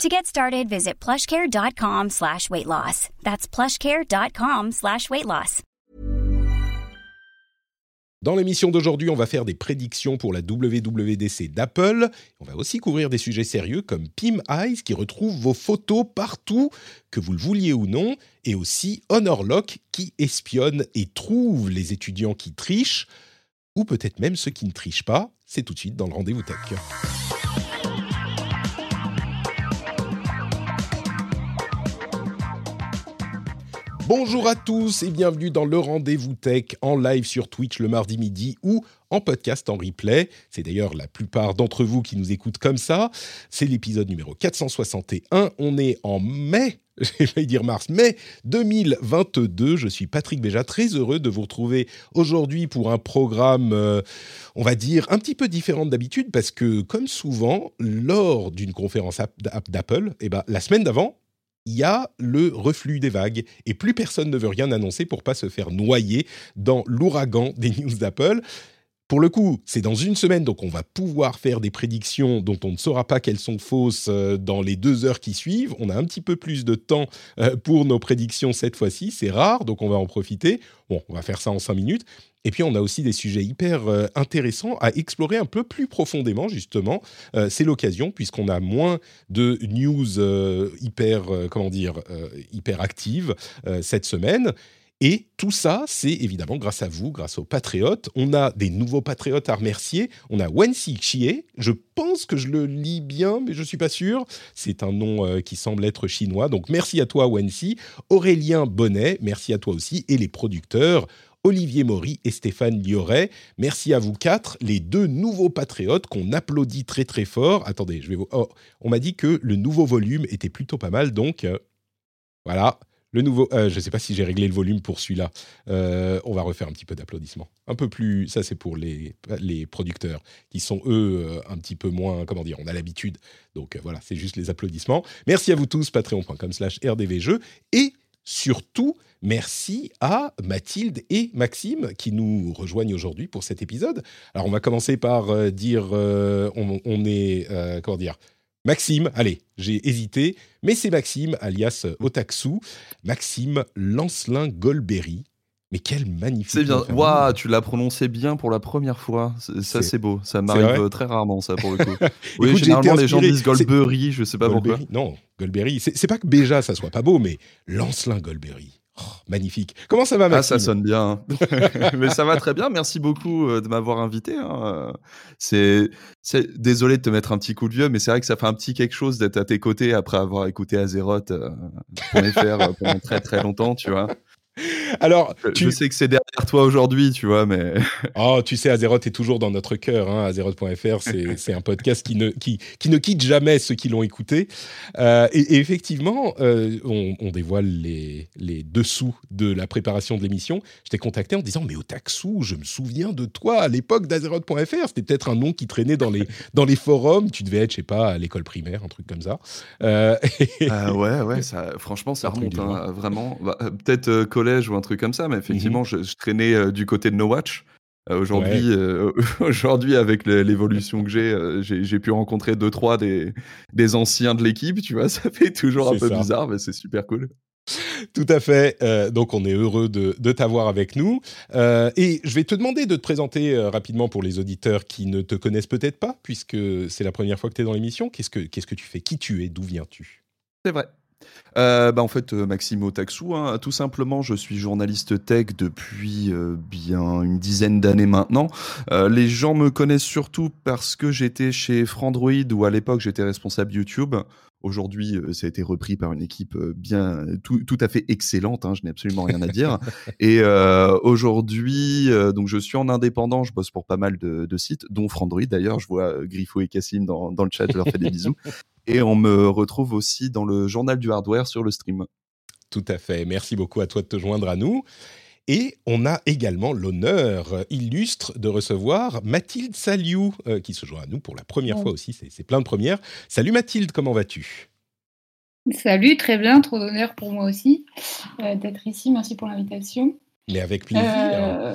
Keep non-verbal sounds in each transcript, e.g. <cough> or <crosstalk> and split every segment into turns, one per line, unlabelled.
To get started, visit plushcare.com slash weight loss. That's plushcare.com slash weight loss.
Dans l'émission d'aujourd'hui, on va faire des prédictions pour la WWDC d'Apple. On va aussi couvrir des sujets sérieux comme Pim Eyes qui retrouve vos photos partout, que vous le vouliez ou non, et aussi HonorLock qui espionne et trouve les étudiants qui trichent, ou peut-être même ceux qui ne trichent pas. C'est tout de suite dans le rendez-vous tech. Bonjour à tous et bienvenue dans le rendez-vous tech en live sur Twitch le mardi midi ou en podcast en replay. C'est d'ailleurs la plupart d'entre vous qui nous écoutent comme ça. C'est l'épisode numéro 461. On est en mai, <laughs> j'ai failli dire mars, mai 2022. Je suis Patrick Béja, très heureux de vous retrouver aujourd'hui pour un programme, euh, on va dire, un petit peu différent d'habitude parce que, comme souvent, lors d'une conférence d'Apple, eh ben, la semaine d'avant, il y a le reflux des vagues et plus personne ne veut rien annoncer pour pas se faire noyer dans l'ouragan des news d'Apple. Pour le coup, c'est dans une semaine, donc on va pouvoir faire des prédictions dont on ne saura pas qu'elles sont fausses euh, dans les deux heures qui suivent. On a un petit peu plus de temps euh, pour nos prédictions cette fois-ci. C'est rare, donc on va en profiter. Bon, on va faire ça en cinq minutes. Et puis on a aussi des sujets hyper euh, intéressants à explorer un peu plus profondément, justement. c'est l'occasion, puisqu'on a moins de news hyper, comment dire, hyper actives cette semaine. Et tout ça, c'est évidemment grâce à vous, grâce aux patriotes. On a des nouveaux patriotes à remercier. On a Wenxi Xie. Je pense que je le lis bien, mais je ne suis pas sûr. C'est un nom euh, qui semble être chinois. Donc merci à toi, Wenxi. Aurélien Bonnet, merci à toi aussi. Et les producteurs, Olivier Maury et Stéphane Lioret. Merci à vous quatre, les deux nouveaux patriotes qu'on applaudit très très fort. Attendez, je vais vous... Oh, on m'a dit que le nouveau volume était plutôt pas mal, donc euh, voilà. Le nouveau, euh, je ne sais pas si j'ai réglé le volume pour celui-là. Euh, on va refaire un petit peu d'applaudissements. Un peu plus, ça c'est pour les, les producteurs qui sont eux euh, un petit peu moins, comment dire, on a l'habitude. Donc voilà, c'est juste les applaudissements. Merci à vous tous, patreon.com/slash rdvjeux et surtout merci à Mathilde et Maxime qui nous rejoignent aujourd'hui pour cet épisode. Alors on va commencer par dire, on, est, comment dire Maxime, allez, j'ai hésité, mais c'est Maxime, alias Otaksu. Maxime Lancelin Golberry. Mais quel magnifique.
C'est bien. Waouh, tu l'as prononcé bien pour la première fois. Ça, c'est beau. Ça m'arrive très rarement, ça, pour le coup. <laughs> oui, généralement, les gens disent Golberry, je sais pas pourquoi.
Non, Golberry. C'est pas que Béja, ça soit pas beau, mais Lancelin Golberry. Oh, magnifique. Comment ça va, Maxime
Ah, ça sonne bien. <laughs> <laughs> Mais ça va très bien. Merci beaucoup euh, de m'avoir invité. Hein. C'est, désolé de te mettre un petit coup de vieux, mais c'est vrai que ça fait un petit quelque chose d'être à tes côtés après avoir écouté Azeroth euh, faire euh, pendant très très longtemps, tu vois. Alors, tu... je sais que c'est derrière toi aujourd'hui, tu vois, mais.
oh, <laughs> tu sais, Azeroth est toujours dans notre cœur. Hein. Azeroth.fr, <laughs> c'est un podcast qui ne, qui, qui, ne quitte jamais ceux qui l'ont écouté. Euh, et, effectivement, euh, on, on, dévoile les, les dessous de la préparation de l'émission. Je t'ai contacté en disant, mais Otaksu, je me souviens de toi à l'époque d'Azeroth.fr. C'était peut-être un nom qui traînait dans les, <laughs> dans les forums. Tu devais être, je sais pas, à l'école primaire, un truc comme ça.
Euh... ouais, ouais, ça, franchement, ça remonte, hein, vraiment. Bah, peut-être euh, collège ou un truc comme ça, mais effectivement, mmh je, traînais euh, du côté de No Watch. Euh, aujourd'hui, euh, <laughs> aujourd'hui, avec l'évolution que j'ai, j'ai pu rencontrer deux trois des, des anciens de l'équipe. Tu vois, <laughs> ça fait toujours un peu bizarre, mais c'est super cool.
Tout à fait. donc, on est heureux de, de t'avoir avec nous. et je vais te demander de te présenter rapidement pour les auditeurs qui ne te connaissent peut-être pas, puisque c'est la première fois que tu es dans l'émission. Qu'est-ce que, qu'est-ce que tu fais? Qui tu es? D'où viens-tu?
C'est vrai. Euh, bah en fait, euh, Maximo Taxou, hein, tout simplement, je suis journaliste tech depuis euh, bien une dizaine d'années maintenant. les gens me connaissent surtout parce que j'étais chez Frandroid où à l'époque j'étais responsable YouTube. Aujourd'hui, ça a été repris par une équipe bien tout, tout à fait excellente. Hein, je n'ai absolument rien à dire. <laughs> Et aujourd'hui, donc je suis en indépendant. Je bosse pour pas mal de, de sites, dont Frandroid d'ailleurs. Je vois Griffo et Cassim dans, dans le chat. Je leur fais des <laughs> bisous. Et on me retrouve aussi dans le journal du hardware sur le stream.
Tout à fait. Merci beaucoup à toi de te joindre à nous. Et on a également l'honneur illustre de recevoir Mathilde Saliou, qui se joint à nous pour la première fois aussi. C'est plein de premières. Salut Mathilde, comment vas-tu?
Salut, très bien, trop d'honneur pour moi aussi d'être ici. Merci pour l'invitation.
Mais avec plaisir. Euh,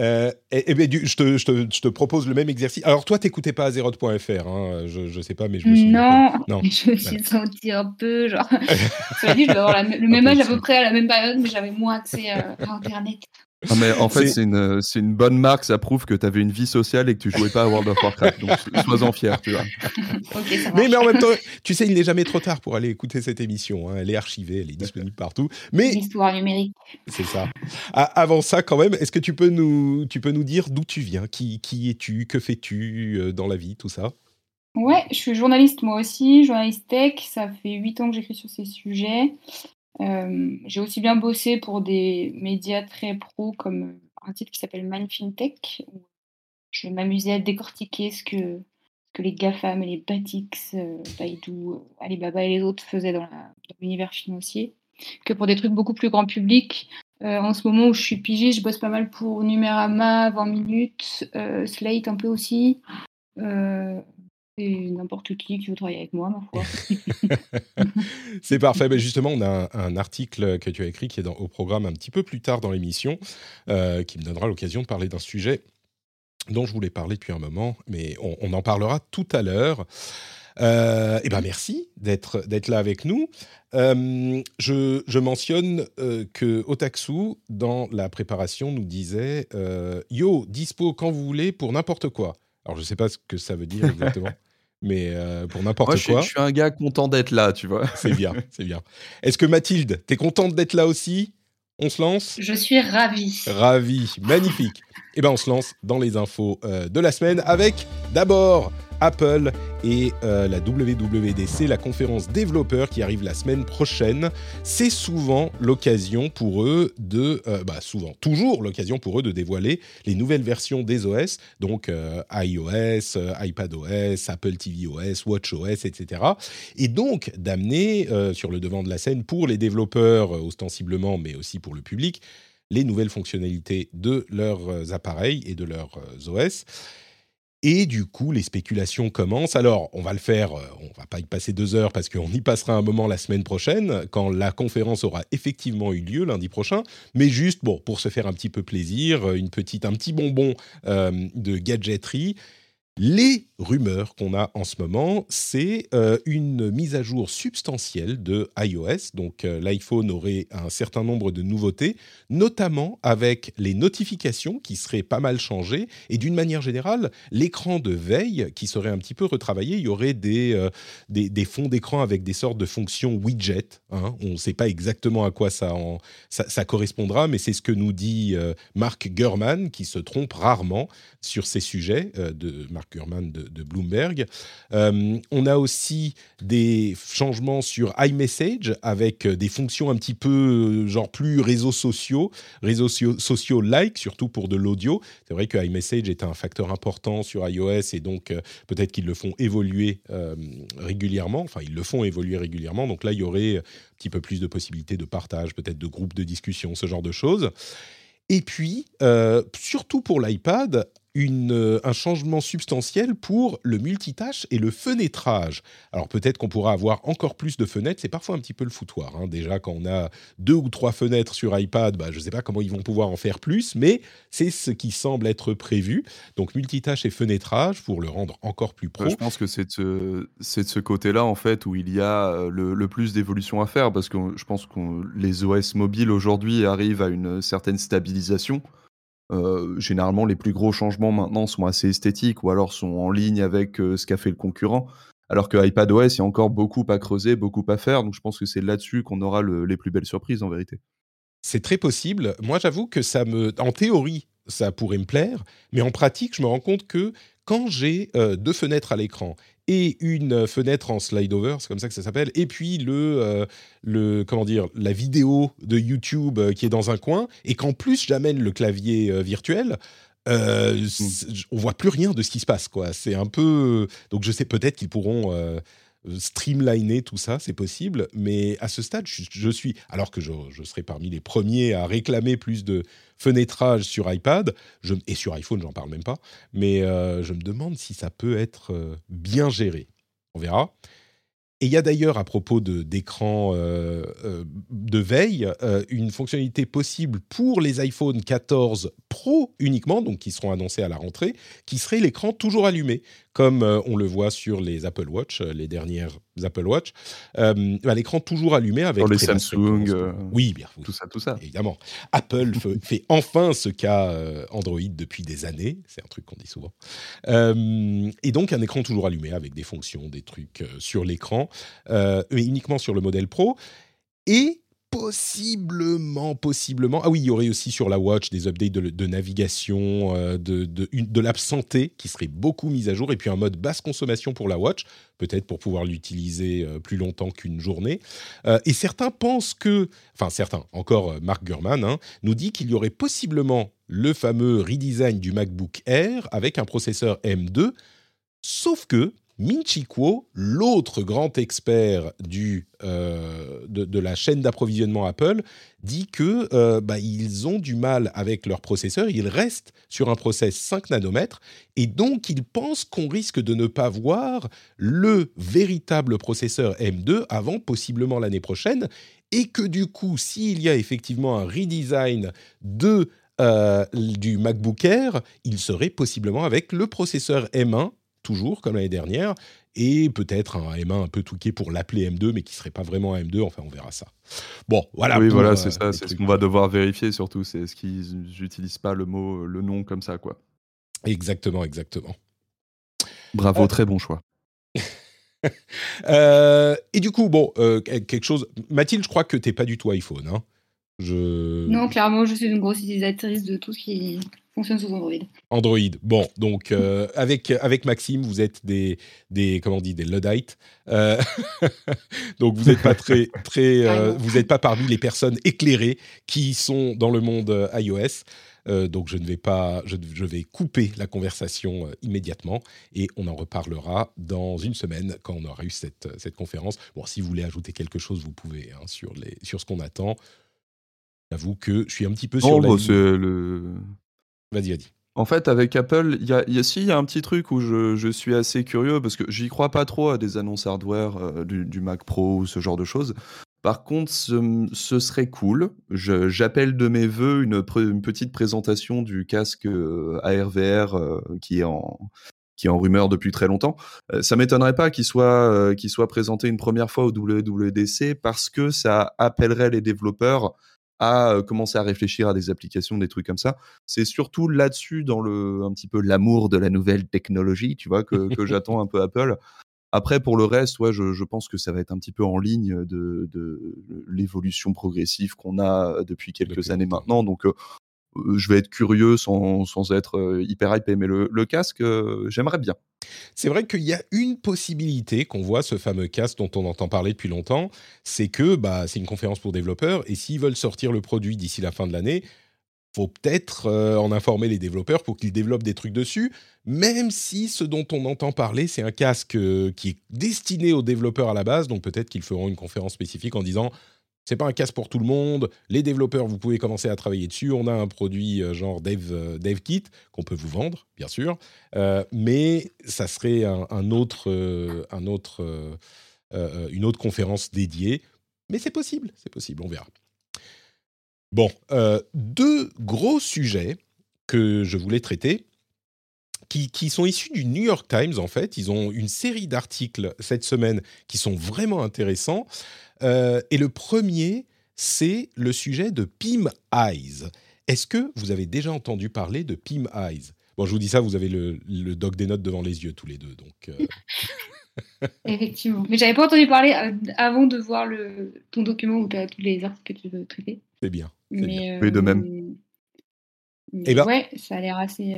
et, ben, je, te, je, te, je, te, propose le même exercice. Alors, toi, t'écoutais pas Azeroth.fr, hein, je, je sais pas, mais je me
souviens. Non, non. je me suis sentie un peu genre. <laughs> dit, je vais avoir le même âge à peu près à la même période, mais j'avais moins accès à Internet.
Non, mais en fait, c'est une, une, bonne marque, ça prouve que tu avais une vie sociale et que tu jouais pas à World of Warcraft. Donc, sois-en fier, tu vois. <laughs>
mais, mais en même temps, tu sais, il n'est jamais trop tard pour aller écouter cette émission. Hein. Elle est archivée, elle est disponible partout. Mais
L'histoire numérique.
C'est ça. avant ça, quand même, est-ce que tu peux nous, tu peux nous dire d'où tu viens Qui, qui es-tu Que fais-tu euh, dans la vie Tout ça?
Ouais, je suis journaliste moi aussi, journaliste tech. Ça fait 8 ans que j'écris sur ces sujets. Euh, j'ai aussi bien bossé pour des médias très pro comme un titre qui s'appelle Mind FinTech, où je m'amusais à décortiquer ce que, que les GAFAM et les Batix, euh, Baidu, euh, Alibaba et les autres faisaient dans l'univers financier, que pour des trucs beaucoup plus grand public. en ce moment où je suis pigée, je bosse pas mal pour Numérama, 20 minutes, Slate un peu aussi n'importe qui qui veut travailler avec moi, ma foi. <laughs>
c'est parfait. Mais justement, on a un, article que tu as écrit qui est dans, au programme un petit peu plus tard dans l'émission, euh, qui me donnera l'occasion de parler d'un sujet dont je voulais parler depuis un moment, mais on, en parlera tout à l'heure. Euh, eh ben merci d'être d'être là avec nous. Euh, je, mentionne que Otaksu dans la préparation nous disait yo dispo quand vous voulez pour n'importe quoi. Alors je ne sais pas ce que ça veut dire exactement. <laughs> mais euh, pour n'importe quoi.
Je, suis un gars content d'être là, tu vois.
c'est bien, <laughs> c'est bien. Est-ce que Mathilde, tu es contente d'être là aussi? On se lance?
Je suis ravie.
Ravie, magnifique. Eh bien, on se lance dans les infos euh, de la semaine avec d'abord Apple et euh, la WWDC, la conférence développeur qui arrive la semaine prochaine. C'est souvent l'occasion pour eux de, euh, bah souvent, toujours l'occasion pour eux de dévoiler les nouvelles versions des OS, donc euh, iOS, iPadOS, Apple tvOS, WatchOS, etc. Et donc d'amener sur le devant de la scène pour les développeurs ostensiblement, mais aussi pour le public, les nouvelles fonctionnalités de leurs appareils et de leurs OS. Et du coup, les spéculations commencent. Alors, on va le faire, euh, on va pas y passer deux heures parce qu'on y passera un moment la semaine prochaine, quand la conférence aura effectivement eu lieu lundi prochain. Mais juste, bon, pour se faire un petit peu plaisir, euh, une petite, un petit bonbon euh, de gadgetterie. Les rumeurs qu'on a en ce moment, c'est euh, une mise à jour substantielle de iOS. Donc euh, l'iPhone aurait un certain nombre de nouveautés, notamment avec les notifications qui seraient pas mal changées et d'une manière générale, l'écran de veille qui serait un petit peu retravaillé. Il y aurait des, euh, des, fonds d'écran avec des sortes de fonctions widget. Hein. On ne sait pas exactement à quoi ça, ça, correspondra, mais c'est ce que nous dit Mark Gurman, qui se trompe rarement sur ces sujets de Mark Gurman de, Bloomberg. Euh, on a aussi des changements sur iMessage avec des fonctions un petit peu euh, genre plus réseaux sociaux, réseaux sociaux like, surtout pour de l'audio. C'est vrai que iMessage est un facteur important sur iOS et donc euh, peut-être qu'ils le font évoluer régulièrement. Enfin, ils le font évoluer régulièrement. Donc là, il y aurait un petit peu plus de possibilités de partage, peut-être de groupes de discussion, ce genre de choses. Et puis, surtout pour l'iPad, euh, un changement substantiel pour le multitâche et le fenêtrage. Alors peut-être qu'on pourra avoir encore plus de fenêtres, c'est parfois un petit peu le foutoir. Hein. Déjà quand on a deux ou trois fenêtres sur iPad, bah, je ne sais pas comment ils vont pouvoir en faire plus, mais c'est ce qui semble être prévu. Donc multitâche et fenêtrage pour le rendre encore plus pro.
je pense que c'est de ce, côté-là en fait où il y a euh, le plus d'évolution à faire parce que je pense que les OS mobiles aujourd'hui arrivent à une certaine stabilisation. Euh, généralement, les plus gros changements maintenant sont assez esthétiques ou alors sont en ligne avec euh, ce qu'a fait le concurrent. Alors que iPadOS, il y a encore beaucoup à creuser, beaucoup à faire. Donc je pense que c'est là-dessus qu'on aura les plus belles surprises en vérité.
C'est très possible. Moi, j'avoue que ça me, en théorie, ça pourrait me plaire, mais en pratique, je me rends compte que quand j'ai euh, deux fenêtres à l'écran et une fenêtre en slide over, c'est comme ça que ça s'appelle, et puis le, euh, le comment dire, la vidéo de YouTube euh, qui est dans un coin, et qu'en plus j'amène le clavier euh, virtuel. Euh, mm. on voit plus rien de ce qui se passe quoi c'est un peu donc je sais peut-être qu'ils pourront streamliner tout ça, c'est possible, mais à ce stade, je, suis, alors que je, serai parmi les premiers à réclamer plus de fenêtrage sur iPad, et sur iPhone, j'en parle même pas, mais je me demande si ça peut être bien géré. On verra. Et il y a d'ailleurs, à propos d'écran euh, euh, de veille, euh, une fonctionnalité possible pour les iPhone 14 Pro uniquement, donc qui seront annoncés à la rentrée, qui serait l'écran toujours allumé comme euh, on le voit sur les Apple Watch, euh, les dernières Apple Watch, euh, l'écran toujours allumé avec
les Samsung,
oui, bien,
tout ça, tout ça.
Évidemment, Apple <laughs> fait enfin ce qu'a Android depuis des années, c'est un truc qu'on dit souvent. et donc un écran toujours allumé avec des fonctions, des trucs sur l'écran, mais uniquement sur le modèle Pro. Et possiblement, possiblement. Ah oui, il y aurait aussi sur la Watch des updates de, navigation, euh, de, de, qui serait beaucoup mise à jour, et puis un mode basse consommation pour la Watch, peut-être pour pouvoir l'utiliser euh, plus longtemps qu'une journée. Euh, et certains pensent que, enfin certains, encore Mark Gurman, hein, nous dit qu'il y aurait possiblement le fameux redesign du MacBook Air avec un processeur M2, sauf que Minchi l'autre grand expert du, euh, de, la chaîne d'approvisionnement Apple, dit que euh, bah, ils ont du mal avec leur processeur, ils restent sur un process 5 nanomètres, et donc ils pensent qu'on risque de ne pas voir le véritable processeur M2 avant possiblement l'année prochaine, et que du coup, s'il y a effectivement un redesign de euh, du MacBook Air, il serait possiblement avec le processeur M1 toujours comme l'année dernière, et peut-être un M1 un peu touqué pour l'appeler M2, mais qui serait pas vraiment un M2. Enfin, on verra ça. Bon, voilà.
Oui, voilà, c'est ça. C'est ce qu'on va devoir vérifier surtout. C'est ce qu'ils n'utilisent pas le mot, le nom comme ça, quoi.
Exactement, exactement.
Bravo, euh, très bon choix. <laughs>
Euh, et du coup, bon, euh, quelque chose. Mathilde, je crois que tu n'es pas du tout iPhone. Hein. Je...
Non, clairement, je suis une grosse utilisatrice de tout ce qui fonctionne sous Android.
Android. Bon, donc euh, avec avec Maxime, vous êtes des des comment on dit des luddites. Euh, <laughs> donc vous n'êtes pas très très euh, vous n'êtes pas parmi les personnes éclairées qui sont dans le monde iOS. donc je ne vais pas, je, je vais couper la conversation immédiatement et on en reparlera dans une semaine quand on aura eu cette, cette conférence. Bon, si vous voulez ajouter quelque chose, vous pouvez hein, sur les sur ce qu'on attend. J'avoue que je suis un petit peu sur
la. le
Vas-y, vas-y.
En fait, avec Apple, il y a, y, un petit truc où je, suis assez curieux parce que j'y crois pas trop à des annonces hardware euh, du, Mac Pro ou ce genre de choses. Par contre, ce, serait cool. J'appelle de mes voeux une, petite présentation du casque euh, ARVR euh, qui est en qui est en rumeur depuis très longtemps. ça m'étonnerait pas qu'il soit, qu'il soit présenté une première fois au WWDC parce que ça appellerait les développeurs à commencer à réfléchir à des applications, des trucs comme ça. C'est surtout là-dessus, dans le un petit peu l'amour de la nouvelle technologie, tu vois, que, que <laughs> j'attends un peu Apple. Après, pour le reste, ouais, je, je, pense que ça va être un petit peu en ligne de, de l'évolution progressive qu'on a depuis quelques années maintenant. Donc, euh, je vais être curieux sans, sans être euh, hyper hypé. Mais le, le casque, euh, j'aimerais bien.
C'est vrai qu'il y a une possibilité qu'on voit, ce fameux casque dont on entend parler depuis longtemps, c'est que bah, c'est une conférence pour développeurs et s'ils veulent sortir le produit d'ici la fin de l'année, faut peut-être en informer les développeurs pour qu'ils développent des trucs dessus, même si ce dont on entend parler, c'est un casque qui est destiné aux développeurs à la base, donc peut-être qu'ils feront une conférence spécifique en disant c'est pas un casque pour tout le monde. Les développeurs, vous pouvez commencer à travailler dessus. On a un produit euh, genre Dev, euh, Kit qu'on peut vous vendre, bien sûr, euh, mais ça serait un, autre, un autre, une autre conférence dédiée. Mais c'est possible, c'est possible, on verra. Bon, deux gros sujets que je voulais traiter. Qui, qui, sont issus du New York Times, en fait. Ils ont une série d'articles cette semaine qui sont vraiment intéressants. Euh, et le premier, c'est le sujet de Pim Eyes. Est-ce que vous avez déjà entendu parler de Pim Eyes? Bon, je vous dis ça, vous avez le, le, doc des notes devant les yeux tous les deux, donc. Euh. <laughs>
Effectivement, mais j'avais pas entendu parler euh, avant de voir le, ton document où tu as tous les articles que tu veux traiter.
C'est bien.
Mais, oui, de même.
Mais, eh ben, ouais, ça a l'air assez.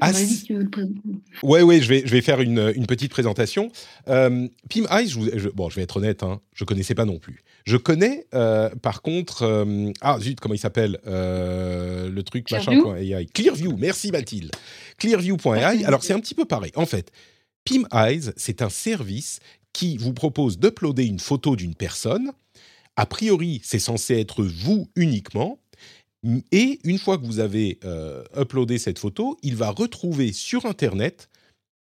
Ah, ouais, ouais, je vais, je vais faire une, une petite présentation. Euh, Pim Eyes, je, bon, je vais être honnête, hein, je connaissais pas non plus. Je connais, euh, par contre, euh, ah zut, comment il s'appelle Le truc
Clearview.
Clearview, merci Mathilde. Clearview.ai. Alors c'est un petit peu pareil. En fait, Pim Eyes, c'est un service qui vous propose d'uploader une photo d'une personne. A priori, c'est censé être vous uniquement. Et une fois que vous avez euh, uploadé cette photo, il va retrouver sur Internet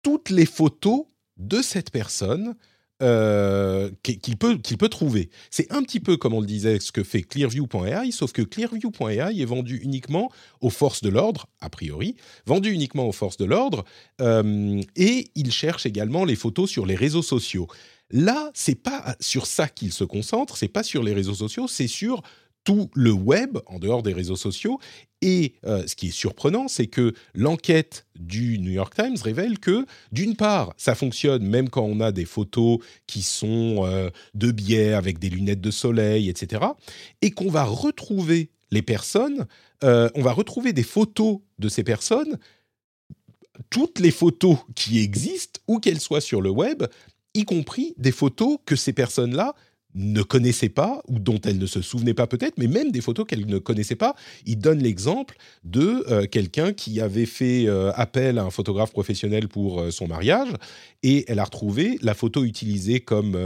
toutes les photos de cette personne euh, qu'il peut, peut trouver. C'est un petit peu comme on le disait, ce que fait Clearview.ai, sauf que Clearview.ai est vendu uniquement aux forces de l'ordre, a priori, vendu uniquement aux forces de l'ordre, euh, et il cherche également les photos sur les réseaux sociaux. Là, c'est pas sur ça qu'il se concentre, c'est pas sur les réseaux sociaux, c'est sur tout le web en dehors des réseaux sociaux. Et euh, ce qui est surprenant, c'est que l'enquête du New York Times révèle que, d'une part, ça fonctionne même quand on a des photos qui sont euh, de biais avec des lunettes de soleil, etc. Et qu'on va retrouver les personnes, euh, on va retrouver des photos de ces personnes, toutes les photos qui existent, où qu'elles soient sur le web, y compris des photos que ces personnes-là ne connaissait pas ou dont elle ne se souvenait pas peut-être, mais même des photos qu'elle ne connaissait pas. Il donne l'exemple de euh, quelqu'un qui avait fait euh, appel à un photographe professionnel pour euh, son mariage et elle a retrouvé la photo utilisée comme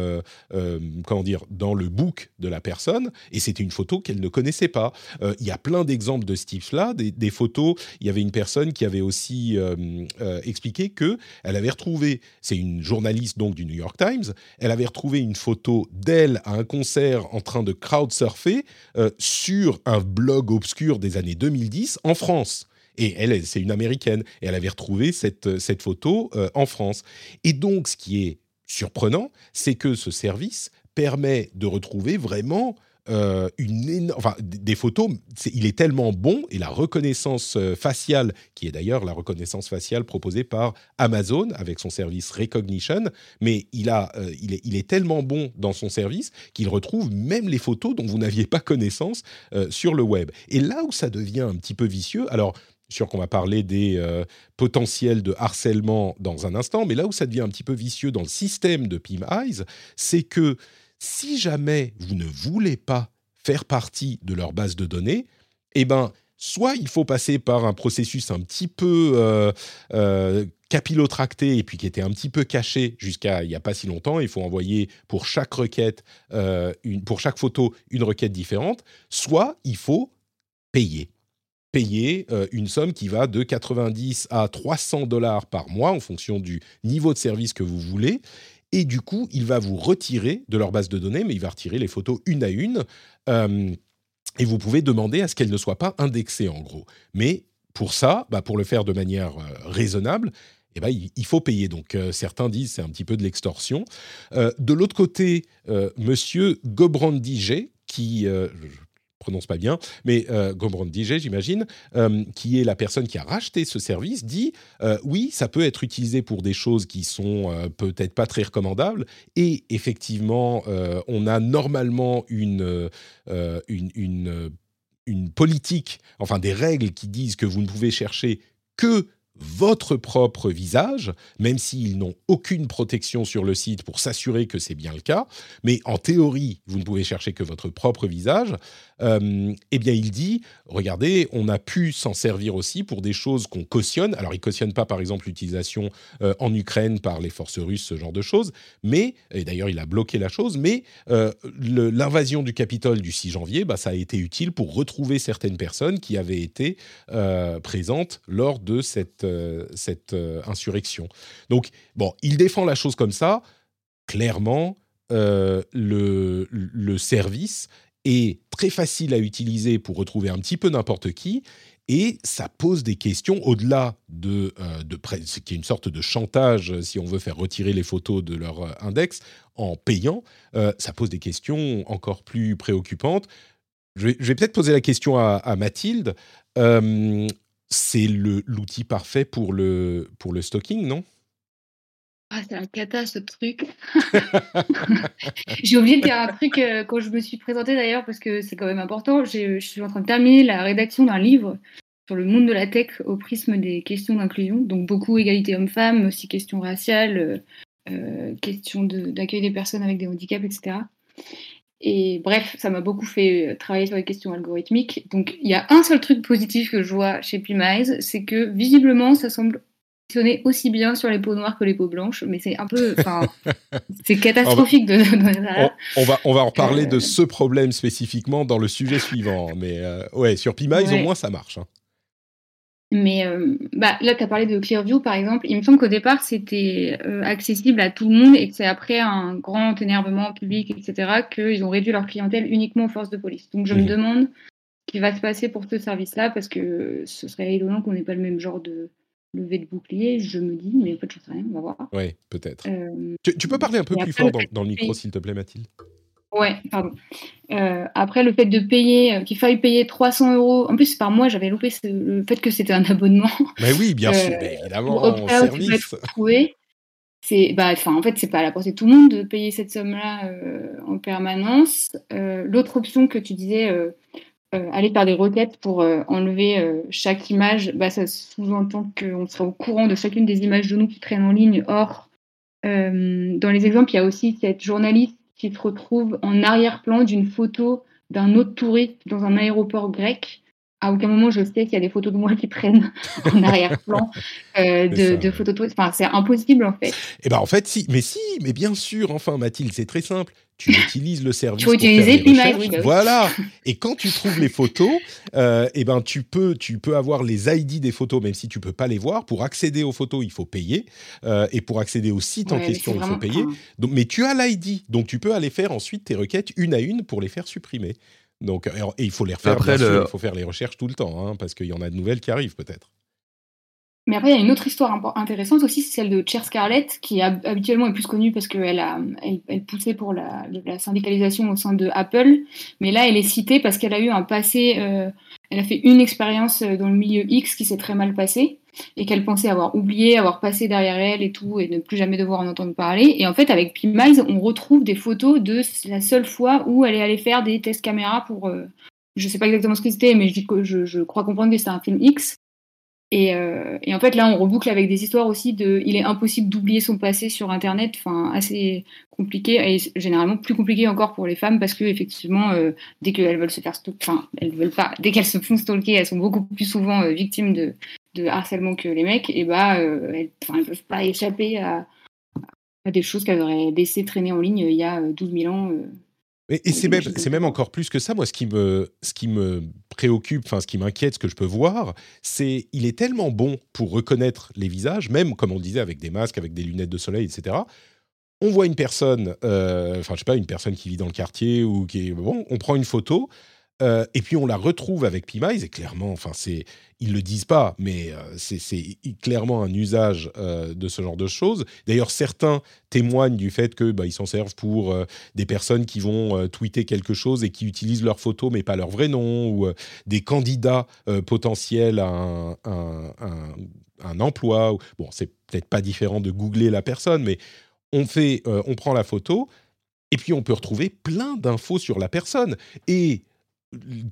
comment dire dans le book de la personne et c'était une photo qu'elle ne connaissait pas. il y a plein d'exemples de ce type-là, des, photos. Il y avait une personne qui avait aussi expliqué que elle avait retrouvé, c'est une journaliste donc du New York Times, elle avait retrouvé une photo d'elle à un concert en train de crowdsurfer euh, sur un blog obscur des années 2010 en France. Et elle, c'est une américaine. Et elle avait retrouvé cette, euh, cette photo euh, en France. Et donc, ce qui est surprenant, c'est que ce service permet de retrouver vraiment euh, une enfin, des photos. il est tellement bon et la reconnaissance faciale, qui est d'ailleurs la reconnaissance faciale proposée par Amazon avec son service Recognition, mais il, a, il, est, il est tellement bon dans son service qu'il retrouve même les photos dont vous n'aviez pas connaissance sur le web. Et là où ça devient un petit peu vicieux, alors sûr qu'on va parler des potentiels de harcèlement dans un instant, mais là où ça devient un petit peu vicieux dans le système de PIM Eyes, c'est que si jamais vous ne voulez pas faire partie de leur base de données, eh ben, soit il faut passer par un processus un petit peu euh, euh, capillotracté et puis qui était un petit peu caché jusqu'à il n'y a pas si longtemps. Il faut envoyer pour chaque requête, euh, pour chaque photo, une requête différente. Soit il faut payer payer une somme qui va de 90 à 300 dollars par mois en fonction du niveau de service que vous voulez et du coup, il va vous retirer de leur base de données, mais il va retirer les photos une à une. Euh, et vous pouvez demander à ce qu'elles ne soient pas indexées, en gros. Mais pour ça, bah, pour le faire de manière euh, raisonnable, eh ben, il, faut payer. Donc euh, certains disent c'est un petit peu de l'extorsion. de l'autre côté, Monsieur Gobrandige, qui, prononce pas bien, mais euh, Gombrand j'imagine, euh, qui est la personne qui a racheté ce service, dit euh, oui, ça peut être utilisé pour des choses qui sont peut-être pas très recommandables. Et effectivement, on a normalement une, une, une politique, enfin des règles qui disent que vous ne pouvez chercher que votre propre visage, même s'ils n'ont aucune protection sur le site pour s'assurer que c'est bien le cas. Mais en théorie, vous ne pouvez chercher que votre propre visage. Euh, eh bien, il dit, regardez, on a pu s'en servir aussi pour des choses qu'on cautionne. Alors, il cautionne pas, par exemple, l'utilisation euh, en Ukraine par les forces russes, ce genre de choses. Mais, et d'ailleurs, il a bloqué la chose. Mais euh, l'invasion du Capitole du 6 janvier, bah, ça a été utile pour retrouver certaines personnes qui avaient été présentes lors de cette insurrection. Donc, bon, il défend la chose comme ça. Clairement, le service est très facile à utiliser pour retrouver un petit peu n'importe qui. Et ça pose des questions au-delà de, de ce qui est une sorte de chantage si on veut faire retirer les photos de leur index en payant. ça pose des questions encore plus préoccupantes. Je vais, peut-être poser la question à, Mathilde c'est l'outil parfait pour le, pour le stocking, non?
Ah, c'est un cata ce truc. J'ai oublié de dire un truc euh, quand je me suis présentée d'ailleurs parce que c'est quand même important. Je suis en train de terminer la rédaction d'un livre sur le monde de la tech au prisme des questions d'inclusion. Donc beaucoup égalité homme-femme, aussi questions raciales, euh, euh questions d'accueil des personnes avec des handicaps, etc. Et bref, ça m'a beaucoup fait travailler sur les questions algorithmiques. Donc il y a un seul truc positif que je vois chez Pimise, c'est que visiblement ça semble fonctionner aussi bien sur les peaux noires que les peaux blanches, mais c'est un peu, <laughs> c'est catastrophique de,
on, va on va en reparler de ce problème spécifiquement dans le sujet suivant, mais ouais sur Pimize au moins ça marche. Hein.
Mais euh, bah, là, tu as parlé de Clearview, par exemple. Il me semble qu'au départ, c'était euh, accessible à tout le monde et que c'est après un grand énervement public, etc., qu'ils ont réduit leur clientèle uniquement aux forces de police. Donc, je me mmh. demande ce qui va se passer pour ce service-là, parce que ce serait étonnant qu'on n'ait pas le même genre de levée de bouclier, je me dis, mais en fait, je sais rien, on va voir.
Oui, peut-être. Euh, tu, peux parler un peu plus fort dans le micro, s'il te plaît, Mathilde?
Ouais, pardon. Euh, après, le fait de payer, euh, qu'il faille payer 300 euros. En plus, par mois, j'avais loupé le fait que c'était un <laughs> abonnement.
Mais oui, bien sûr, euh, évidemment, en service.
C'est, bah, enfin, en fait, c'est pas à la portée de tout le monde de payer cette somme-là en permanence. L'autre option que tu disais, aller faire des requêtes pour enlever chaque image, bah, ça sous-entend qu'on sera au courant de chacune des images de nous qui traînent en ligne. Or, dans les exemples, il y a aussi cette journaliste qui se retrouve en arrière-plan d'une photo d'un autre touriste dans un aéroport grec. À aucun moment je sais qu'il y a des photos de moi qui traînent <laughs> en arrière-plan euh, de, photos de touristes. Enfin, c'est impossible en fait.
Eh ben en fait, si, mais si, mais bien sûr, enfin Mathilde, c'est très simple tu utilises le service.
Tu utiliser
bah Voilà. <laughs> Et quand tu trouves les photos, euh, eh ben tu peux, tu peux avoir les ID des photos, même si tu peux pas les voir. Pour accéder aux photos, il faut payer, euh, et pour accéder au site en question, il faut payer. Donc, mais tu as l'ID, donc tu peux aller faire ensuite tes requêtes une à une pour les faire supprimer. Donc, et il faut les refaire. Après, il faut faire les recherches tout le temps, hein, parce qu'il y en a de nouvelles qui arrivent peut-être.
Mais après, il y a une autre histoire intéressante aussi, c'est celle de Cher Scarlett, qui habituellement est plus connue parce qu'elle elle, poussait pour la, syndicalisation au sein de Apple. Mais là, elle est citée parce qu'elle a eu un passé, euh, elle a fait une expérience euh, dans le milieu X qui s'est très mal passée et qu'elle pensait avoir oublié, avoir passé derrière elle et tout, et ne plus jamais devoir en entendre parler. Et en fait, avec Pimize, on retrouve des photos de la seule fois où elle est allée faire des tests caméra pour. Euh, je sais pas exactement ce que c'était, mais je crois comprendre que c'était un film X. Euh, et, en fait, là, on reboucle avec des histoires aussi de. Il est impossible d'oublier son passé sur Internet, enfin, assez compliqué, et généralement plus compliqué encore pour les femmes parce que, effectivement, euh, dès qu'elles veulent se faire stalker, enfin, elles veulent pas, dès qu'elles se font stalker, elles sont beaucoup plus souvent euh, victimes de, harcèlement que les mecs, et bah, elles, ne peuvent pas échapper à, à des choses qu'elles auraient laissé traîner en ligne il y a 12 000 ans.
Et, c'est même, encore plus que ça. Moi, ce qui me, préoccupe, enfin, ce qui m'inquiète, ce que je peux voir, c'est il est tellement bon pour reconnaître les visages, même comme on disait avec des masques, avec des lunettes de soleil, etc. On voit une personne, euh, enfin, je sais pas, une personne qui vit dans le quartier ou qui est bon, on prend une photo. Euh, et puis on la retrouve avec Pimize et clairement, enfin c'est, ils le disent pas, mais euh, c'est clairement un usage euh, de ce genre de choses. D'ailleurs, certains témoignent du fait que bah, ils s'en servent pour des personnes qui vont tweeter quelque chose et qui utilisent leur photo mais pas leur vrai nom, ou des candidats potentiels à un, emploi. Bon, c'est peut-être pas différent de googler la personne, mais on fait, on prend la photo. Et puis on peut retrouver plein d'infos sur la personne. Et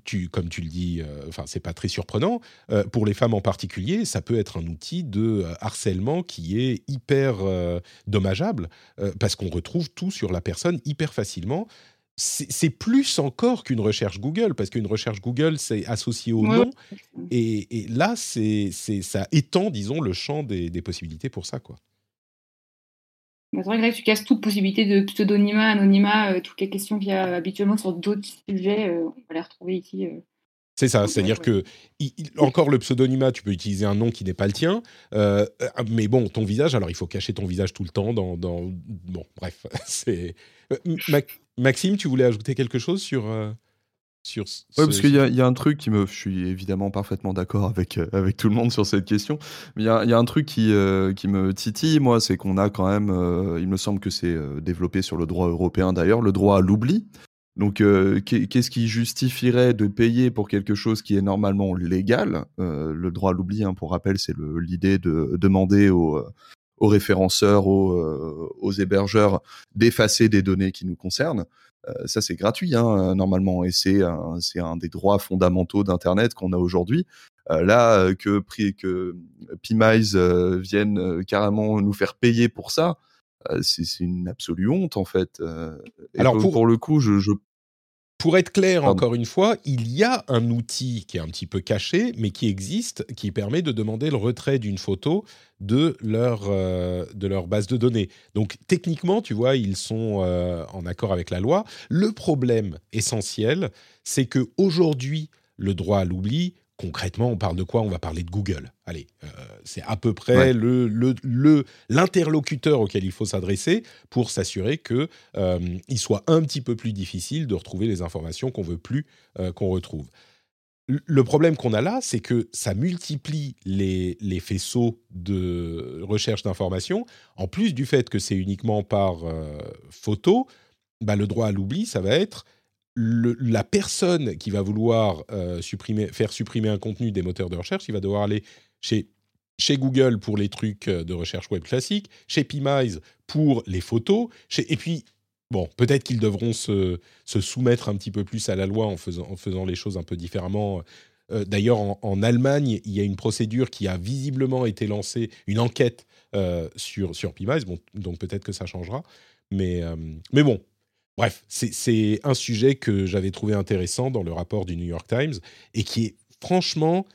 tu, comme tu le dis, euh, enfin c'est pas très surprenant. Euh, pour les femmes en particulier, ça peut être un outil de euh, harcèlement qui est hyper dommageable parce qu'on retrouve tout sur la personne hyper facilement. C'est plus encore qu'une recherche Google parce qu'une recherche Google c'est associé au nom et, là c'est ça étend disons le champ des, des possibilités pour ça quoi.
C'est vrai que tu casses toute possibilité de pseudonymat, anonymat, euh, toutes les questions qu'il y a habituellement sur d'autres sujets, euh, on va les retrouver ici. Euh.
C'est ça, c'est-à-dire que encore le pseudonymat, tu peux utiliser un nom qui n'est pas le tien, mais bon, ton visage, alors il faut cacher ton visage tout le temps. Dans, dans... bon, bref, <laughs> c'est. Maxime, tu voulais ajouter quelque chose sur
oui, parce qu'il y, a un truc qui me. Je suis évidemment parfaitement d'accord avec, euh, avec tout le monde sur cette question. Mais il y a, un truc qui, euh, qui me titille, moi, c'est qu'on a quand même. Euh, il me semble que c'est développé sur le droit européen d'ailleurs, le droit à l'oubli. Donc, qu'est-ce qui justifierait de payer pour quelque chose qui est normalement légal? Le droit à l'oubli, hein, pour rappel, c'est l'idée de demander aux, aux référenceurs, aux, aux hébergeurs d'effacer des données qui nous concernent. Euh, ça, c'est gratuit, hein, normalement, et c'est un, un des droits fondamentaux d'Internet qu'on a aujourd'hui. Euh, là, euh, que, que Pimize vienne carrément nous faire payer pour ça, c'est une absolue honte, en fait. Alors, pour, pour, le coup, je, je
pour être clair, encore une fois, il y a un outil qui est un petit peu caché, mais qui existe, qui permet de demander le retrait d'une photo de leur, euh, de leur base de données. Donc techniquement, tu vois, ils sont euh, en accord avec la loi. Le problème essentiel, c'est que aujourd'hui, le droit à l'oubli concrètement, on parle de quoi? On va parler de Google. Allez, euh, c'est à peu près le, l'interlocuteur auquel il faut s'adresser pour s'assurer qu'il euh, soit un petit peu plus difficile de retrouver les informations qu'on veut plus euh, qu'on retrouve. Le problème qu'on a là, c'est que ça multiplie les, les faisceaux de recherche d'informations. En plus du fait que c'est uniquement par photo, bah, le droit à l'oubli, ça va être la personne qui va vouloir euh, faire supprimer un contenu des moteurs de recherche, il va devoir aller chez, Google pour les trucs euh, de recherche web classique, chez Pimize pour les photos, et puis, bon, peut-être qu'ils devront se, soumettre un petit peu plus à la loi en faisant, les choses un peu différemment. Euh, d'ailleurs, en, Allemagne, il y a une procédure qui a visiblement été lancée, une enquête sur, sur donc peut-être que ça changera. Mais bon, Bref, c'est un sujet que j'avais trouvé intéressant dans le rapport du New York Times et qui est franchement,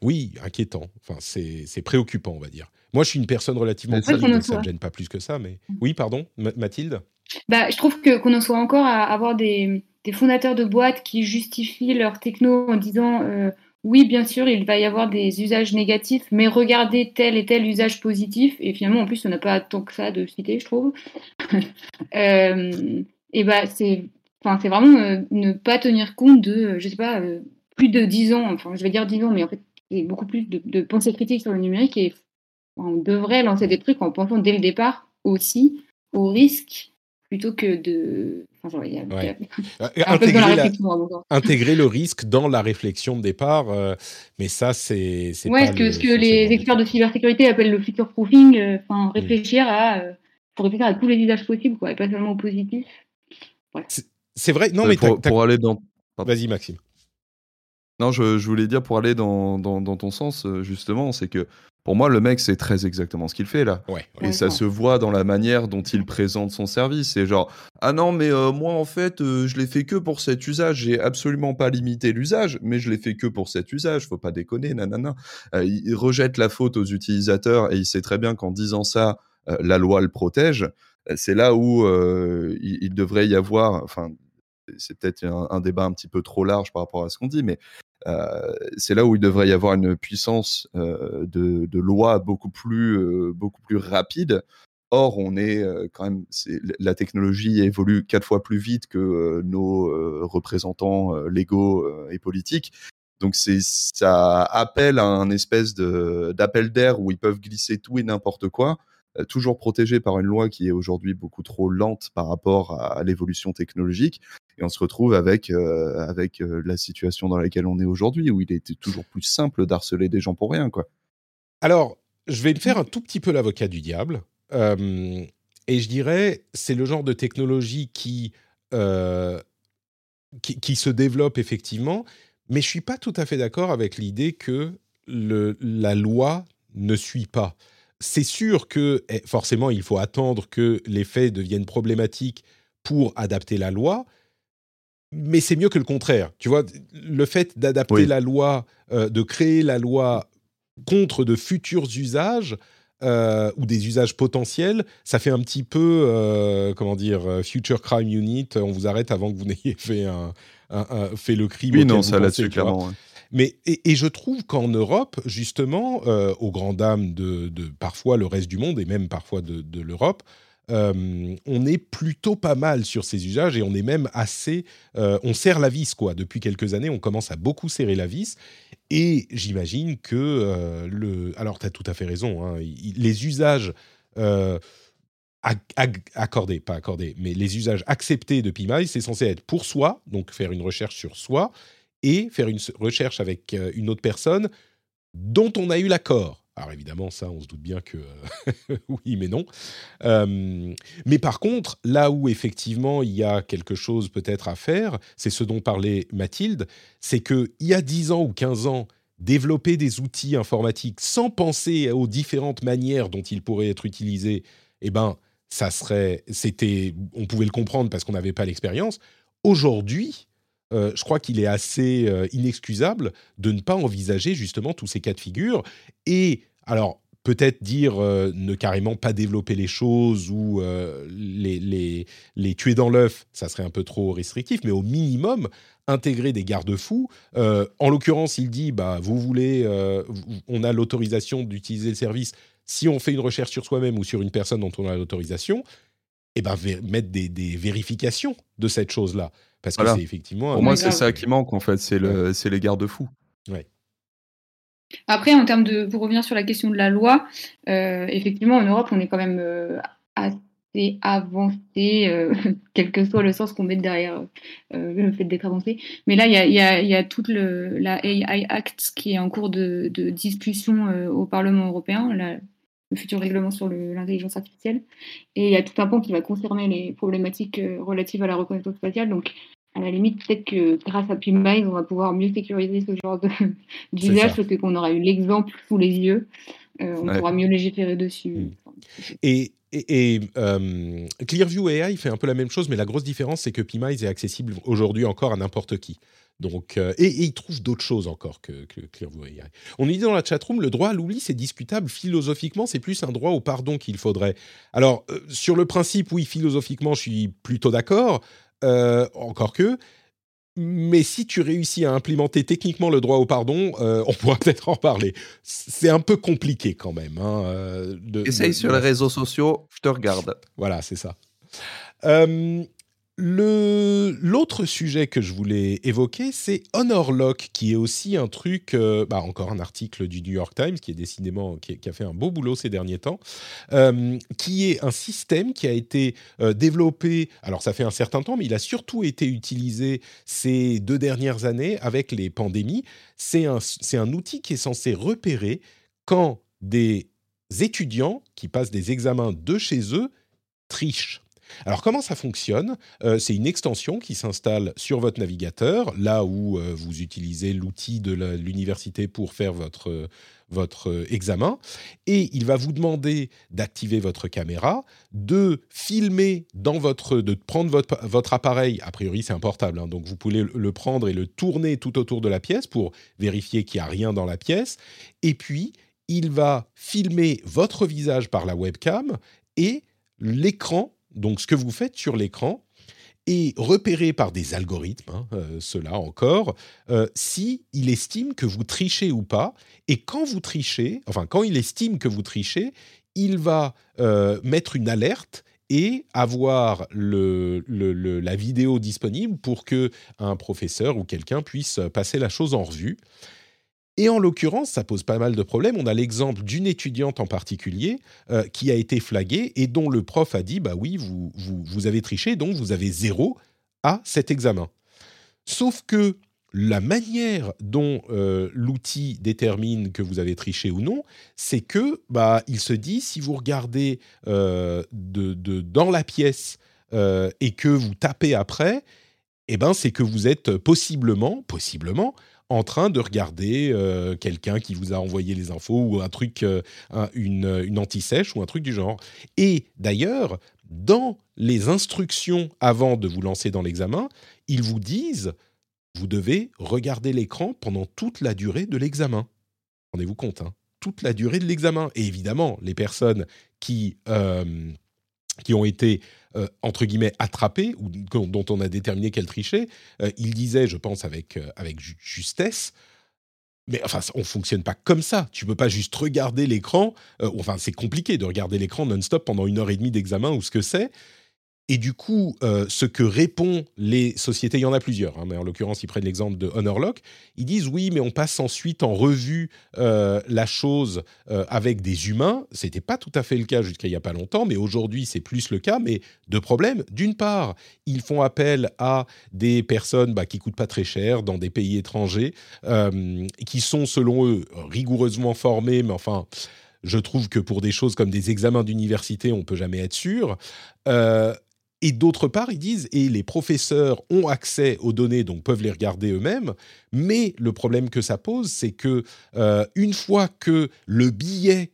oui, inquiétant. Enfin, c'est préoccupant, on va dire. Moi, je suis une personne relativement donc ça ne me gêne pas plus que ça. Mais mmh. oui, pardon, Mathilde?
Bah, je trouve que qu'on en soit encore à avoir des, fondateurs de boîtes qui justifient leur techno en disant euh, oui, bien sûr, il va y avoir des usages négatifs, mais regardez tel et tel usage positif. Et finalement, en plus, on n'a pas tant que ça de citer, je trouve. <laughs> Euh, et bah, c'est, enfin, vraiment euh, ne pas tenir compte de, je sais pas, euh, plus de 10 ans, enfin, je vais dire 10 ans, mais en fait, il y a beaucoup plus de, de pensée critique sur le numérique et on devrait lancer des trucs en pensant dès le départ aussi au risque plutôt que de
intégrer, le risque dans la réflexion de départ, euh, mais ça, c'est.
Ouais, ce que, ce que les experts de cybersécurité appellent le future proofing, euh, enfin, mm. réfléchir à. Euh, pour réfléchir à tous les usages possibles, quoi, et pas seulement au positif.
C'est vrai, non, mais
pour, pour aller dans.
Vas-y, Maxime.
Non, je, je, voulais dire pour aller dans, dans, dans ton sens, justement, c'est que pour moi, le mec, c'est très exactement ce qu'il fait là. Et ça se voit dans la manière dont il présente son service. C'est genre, ah non, mais euh, moi, en fait, euh, je l'ai fait que pour cet usage. J'ai absolument pas limité l'usage, mais je l'ai fait que pour cet usage. Faut pas déconner, nanana. Euh, il rejette la faute aux utilisateurs et il sait très bien qu'en disant ça, la loi le protège. C'est là où il, devrait y avoir, enfin, c'est peut-être un, débat un petit peu trop large par rapport à ce qu'on dit, mais euh, c'est là où il devrait y avoir une puissance euh, de, loi beaucoup plus, euh, beaucoup plus rapide. Or, on est quand même, la technologie évolue quatre fois plus vite que nos représentants légaux et politiques. Donc, ça appelle à un espèce d'appel d'air où ils peuvent glisser tout et n'importe quoi toujours protégé par une loi qui est aujourd'hui beaucoup trop lente par rapport à l'évolution technologique et on se retrouve avec euh, avec euh, la situation dans laquelle on est aujourd'hui où il était toujours plus simple d'harceler des gens pour rien quoi.
Alors, je vais faire un tout petit peu l'avocat du diable euh, et je dirais c'est le genre de technologie qui, qui, se développe effectivement, mais je suis pas tout à fait d'accord avec l'idée que la loi ne suit pas. C'est sûr que eh, forcément il faut attendre que les faits deviennent problématiques pour adapter la loi, mais c'est mieux que le contraire. Tu vois, le fait d'adapter la loi, euh, de créer la loi contre de futurs usages euh, ou des usages potentiels, ça fait un petit peu, euh, comment dire, Future Crime Unit. On vous arrête avant que vous n'ayez <laughs> fait un, fait le crime.
Oui, non, ça là-dessus clairement.
Mais et, je trouve qu'en Europe, justement, aux grandes dames de, parfois le reste du monde et même parfois de, l'Europe, euh, on est plutôt pas mal sur ces usages et on est même assez. Euh, on serre la vis, quoi. Depuis quelques années, on commence à beaucoup serrer la vis. Et j'imagine que euh, le. Alors, tu as tout à fait raison. Hein, les usages. accordés, pas accordés, mais les usages acceptés de PMI, c'est censé être pour soi, donc faire une recherche sur soi, et faire une recherche avec une autre personne dont on a eu l'accord. Alors évidemment, ça, on se doute bien que <laughs> oui, mais non. Euh, mais par contre, là où effectivement il y a quelque chose peut-être à faire, c'est ce dont parlait Mathilde, c'est qu'il y a 10 ans ou 15 ans, développer des outils informatiques sans penser aux différentes manières dont ils pourraient être utilisés, eh ben, ça serait, c'était, on pouvait le comprendre parce qu'on n'avait pas l'expérience. Aujourd'hui, euh, je crois qu'il est assez euh, inexcusable de ne pas envisager justement tous ces cas de figure. Et alors, peut-être dire euh, ne carrément pas développer les choses ou les, les, les, tuer dans l'œuf, ça serait un peu trop restrictif, mais au minimum, intégrer des garde-fous. en l'occurrence, il dit, bah, vous voulez, on a l'autorisation d'utiliser le service. Si on fait une recherche sur soi-même ou sur une personne dont on a l'autorisation, eh ben, mettre des, des vérifications de cette chose-là. Parce que c'est effectivement.
Pour moi, c'est ça qui manque, en fait. C'est le, les garde-fous.
Ouais.
Après, en termes de. Pour revenir sur la question de la loi, euh, effectivement, en Europe, on est quand même euh, assez avancé, euh, <laughs> quel que soit le sens qu'on met derrière le fait d'être avancé. Mais là, il y a, y a, toute le, la AI Act qui est en cours de, de discussion au Parlement européen. Le futur règlement sur l'intelligence artificielle. Et il y a tout un pan qui va concerner les problématiques relatives à la reconnaissance faciale. Donc, à la limite, peut-être que grâce à PIMIZE, on va pouvoir mieux sécuriser ce genre d'usage <laughs> parce qu'on aura eu l'exemple sous les yeux. Euh, on pourra mieux légiférer dessus. Mm.
Et, et, euh, Clearview AI fait un peu la même chose, mais la grosse différence, c'est que PIMIZE est accessible aujourd'hui encore à n'importe qui. Donc, euh, et, il trouve d'autres choses encore que, Clearview AI. On nous dit dans la chatroom, le droit à l'oubli, c'est discutable. Philosophiquement, c'est plus un droit au pardon qu'il faudrait. Alors, sur le principe, oui, philosophiquement, je suis plutôt d'accord. Euh, encore que. Mais si tu réussis à implémenter techniquement le droit au pardon, euh, on <laughs> pourra peut-être en parler. C'est un peu compliqué quand même. Hein, euh,
Essaye sur les réseaux sociaux, je te regarde.
Voilà, c'est ça. L'autre sujet que je voulais évoquer, c'est Honor Lock, qui est aussi un truc, euh, bah encore un article du New York Times, qui est décidément, qui, a fait un beau boulot ces derniers temps, euh, qui est un système qui a été euh, développé, alors ça fait un certain temps, mais il a surtout été utilisé ces deux dernières années avec les pandémies. C'est un, un outil qui est censé repérer quand des étudiants qui passent des examens de chez eux trichent. Alors comment ça fonctionne? Euh, C'est une extension qui s'installe sur votre navigateur, là où euh, vous utilisez l'outil de l'université pour faire votre, votre examen, et il va vous demander d'activer votre caméra, de filmer dans votre, de prendre votre, votre appareil, a priori c'est un portable, hein, donc vous pouvez le prendre et le tourner tout autour de la pièce pour vérifier qu'il n'y a rien dans la pièce, et puis il va filmer votre visage par la webcam et l'écran donc ce que vous faites sur l'écran est repéré par des algorithmes, hein, euh, cela encore, euh, si il estime que vous trichez ou pas. Et quand vous trichez, enfin quand il estime que vous trichez, il va euh, mettre une alerte et avoir la vidéo disponible pour que un professeur ou quelqu'un puisse passer la chose en revue. Et en l'occurrence, ça pose pas mal de problèmes. On a l'exemple d'une étudiante en particulier euh, qui a été flaguée et dont le prof a dit, bah oui, vous, vous, avez triché, donc vous avez zéro à cet examen. Sauf que la manière dont euh, l'outil détermine que vous avez triché ou non, c'est que bah, il se dit si vous regardez euh, de, dans la pièce et que vous tapez après, eh ben c'est que vous êtes possiblement, possiblement en train de regarder euh, quelqu'un qui vous a envoyé les infos ou un truc, euh, une, une anti-sèche ou un truc du genre. Et d'ailleurs, dans les instructions avant de vous lancer dans l'examen, ils vous disent, vous devez regarder l'écran pendant toute la durée de l'examen. Rendez-vous compte, hein toute la durée de l'examen. Et évidemment, les personnes qui, euh, qui ont été euh, entre guillemets attrapés ou dont on a déterminé qu'elle trichait, euh, il disait, je pense avec, euh, avec justesse, mais enfin, on fonctionne pas comme ça. Tu peux pas juste regarder l'écran. enfin, c'est compliqué de regarder l'écran non-stop pendant une heure et demie d'examen ou ce que c'est. Et du coup, euh, ce que répondent les sociétés, il y en a plusieurs, hein, mais en l'occurrence, ils prennent l'exemple de HonorLock, ils disent oui, mais on passe ensuite en revue euh, la chose euh, avec des humains. C'était pas tout à fait le cas jusqu'à il y a pas longtemps, mais aujourd'hui, c'est plus le cas. Mais deux problèmes. D'une part, ils font appel à des personnes bah, qui coûtent pas très cher dans des pays étrangers, qui sont selon eux rigoureusement formés, mais enfin je trouve que pour des choses comme des examens d'université, on peut jamais être sûr. Et d'autre part, ils disent, et les professeurs ont accès aux données, donc peuvent les regarder eux-mêmes, mais le problème que ça pose, c'est que euh, une fois que le billet,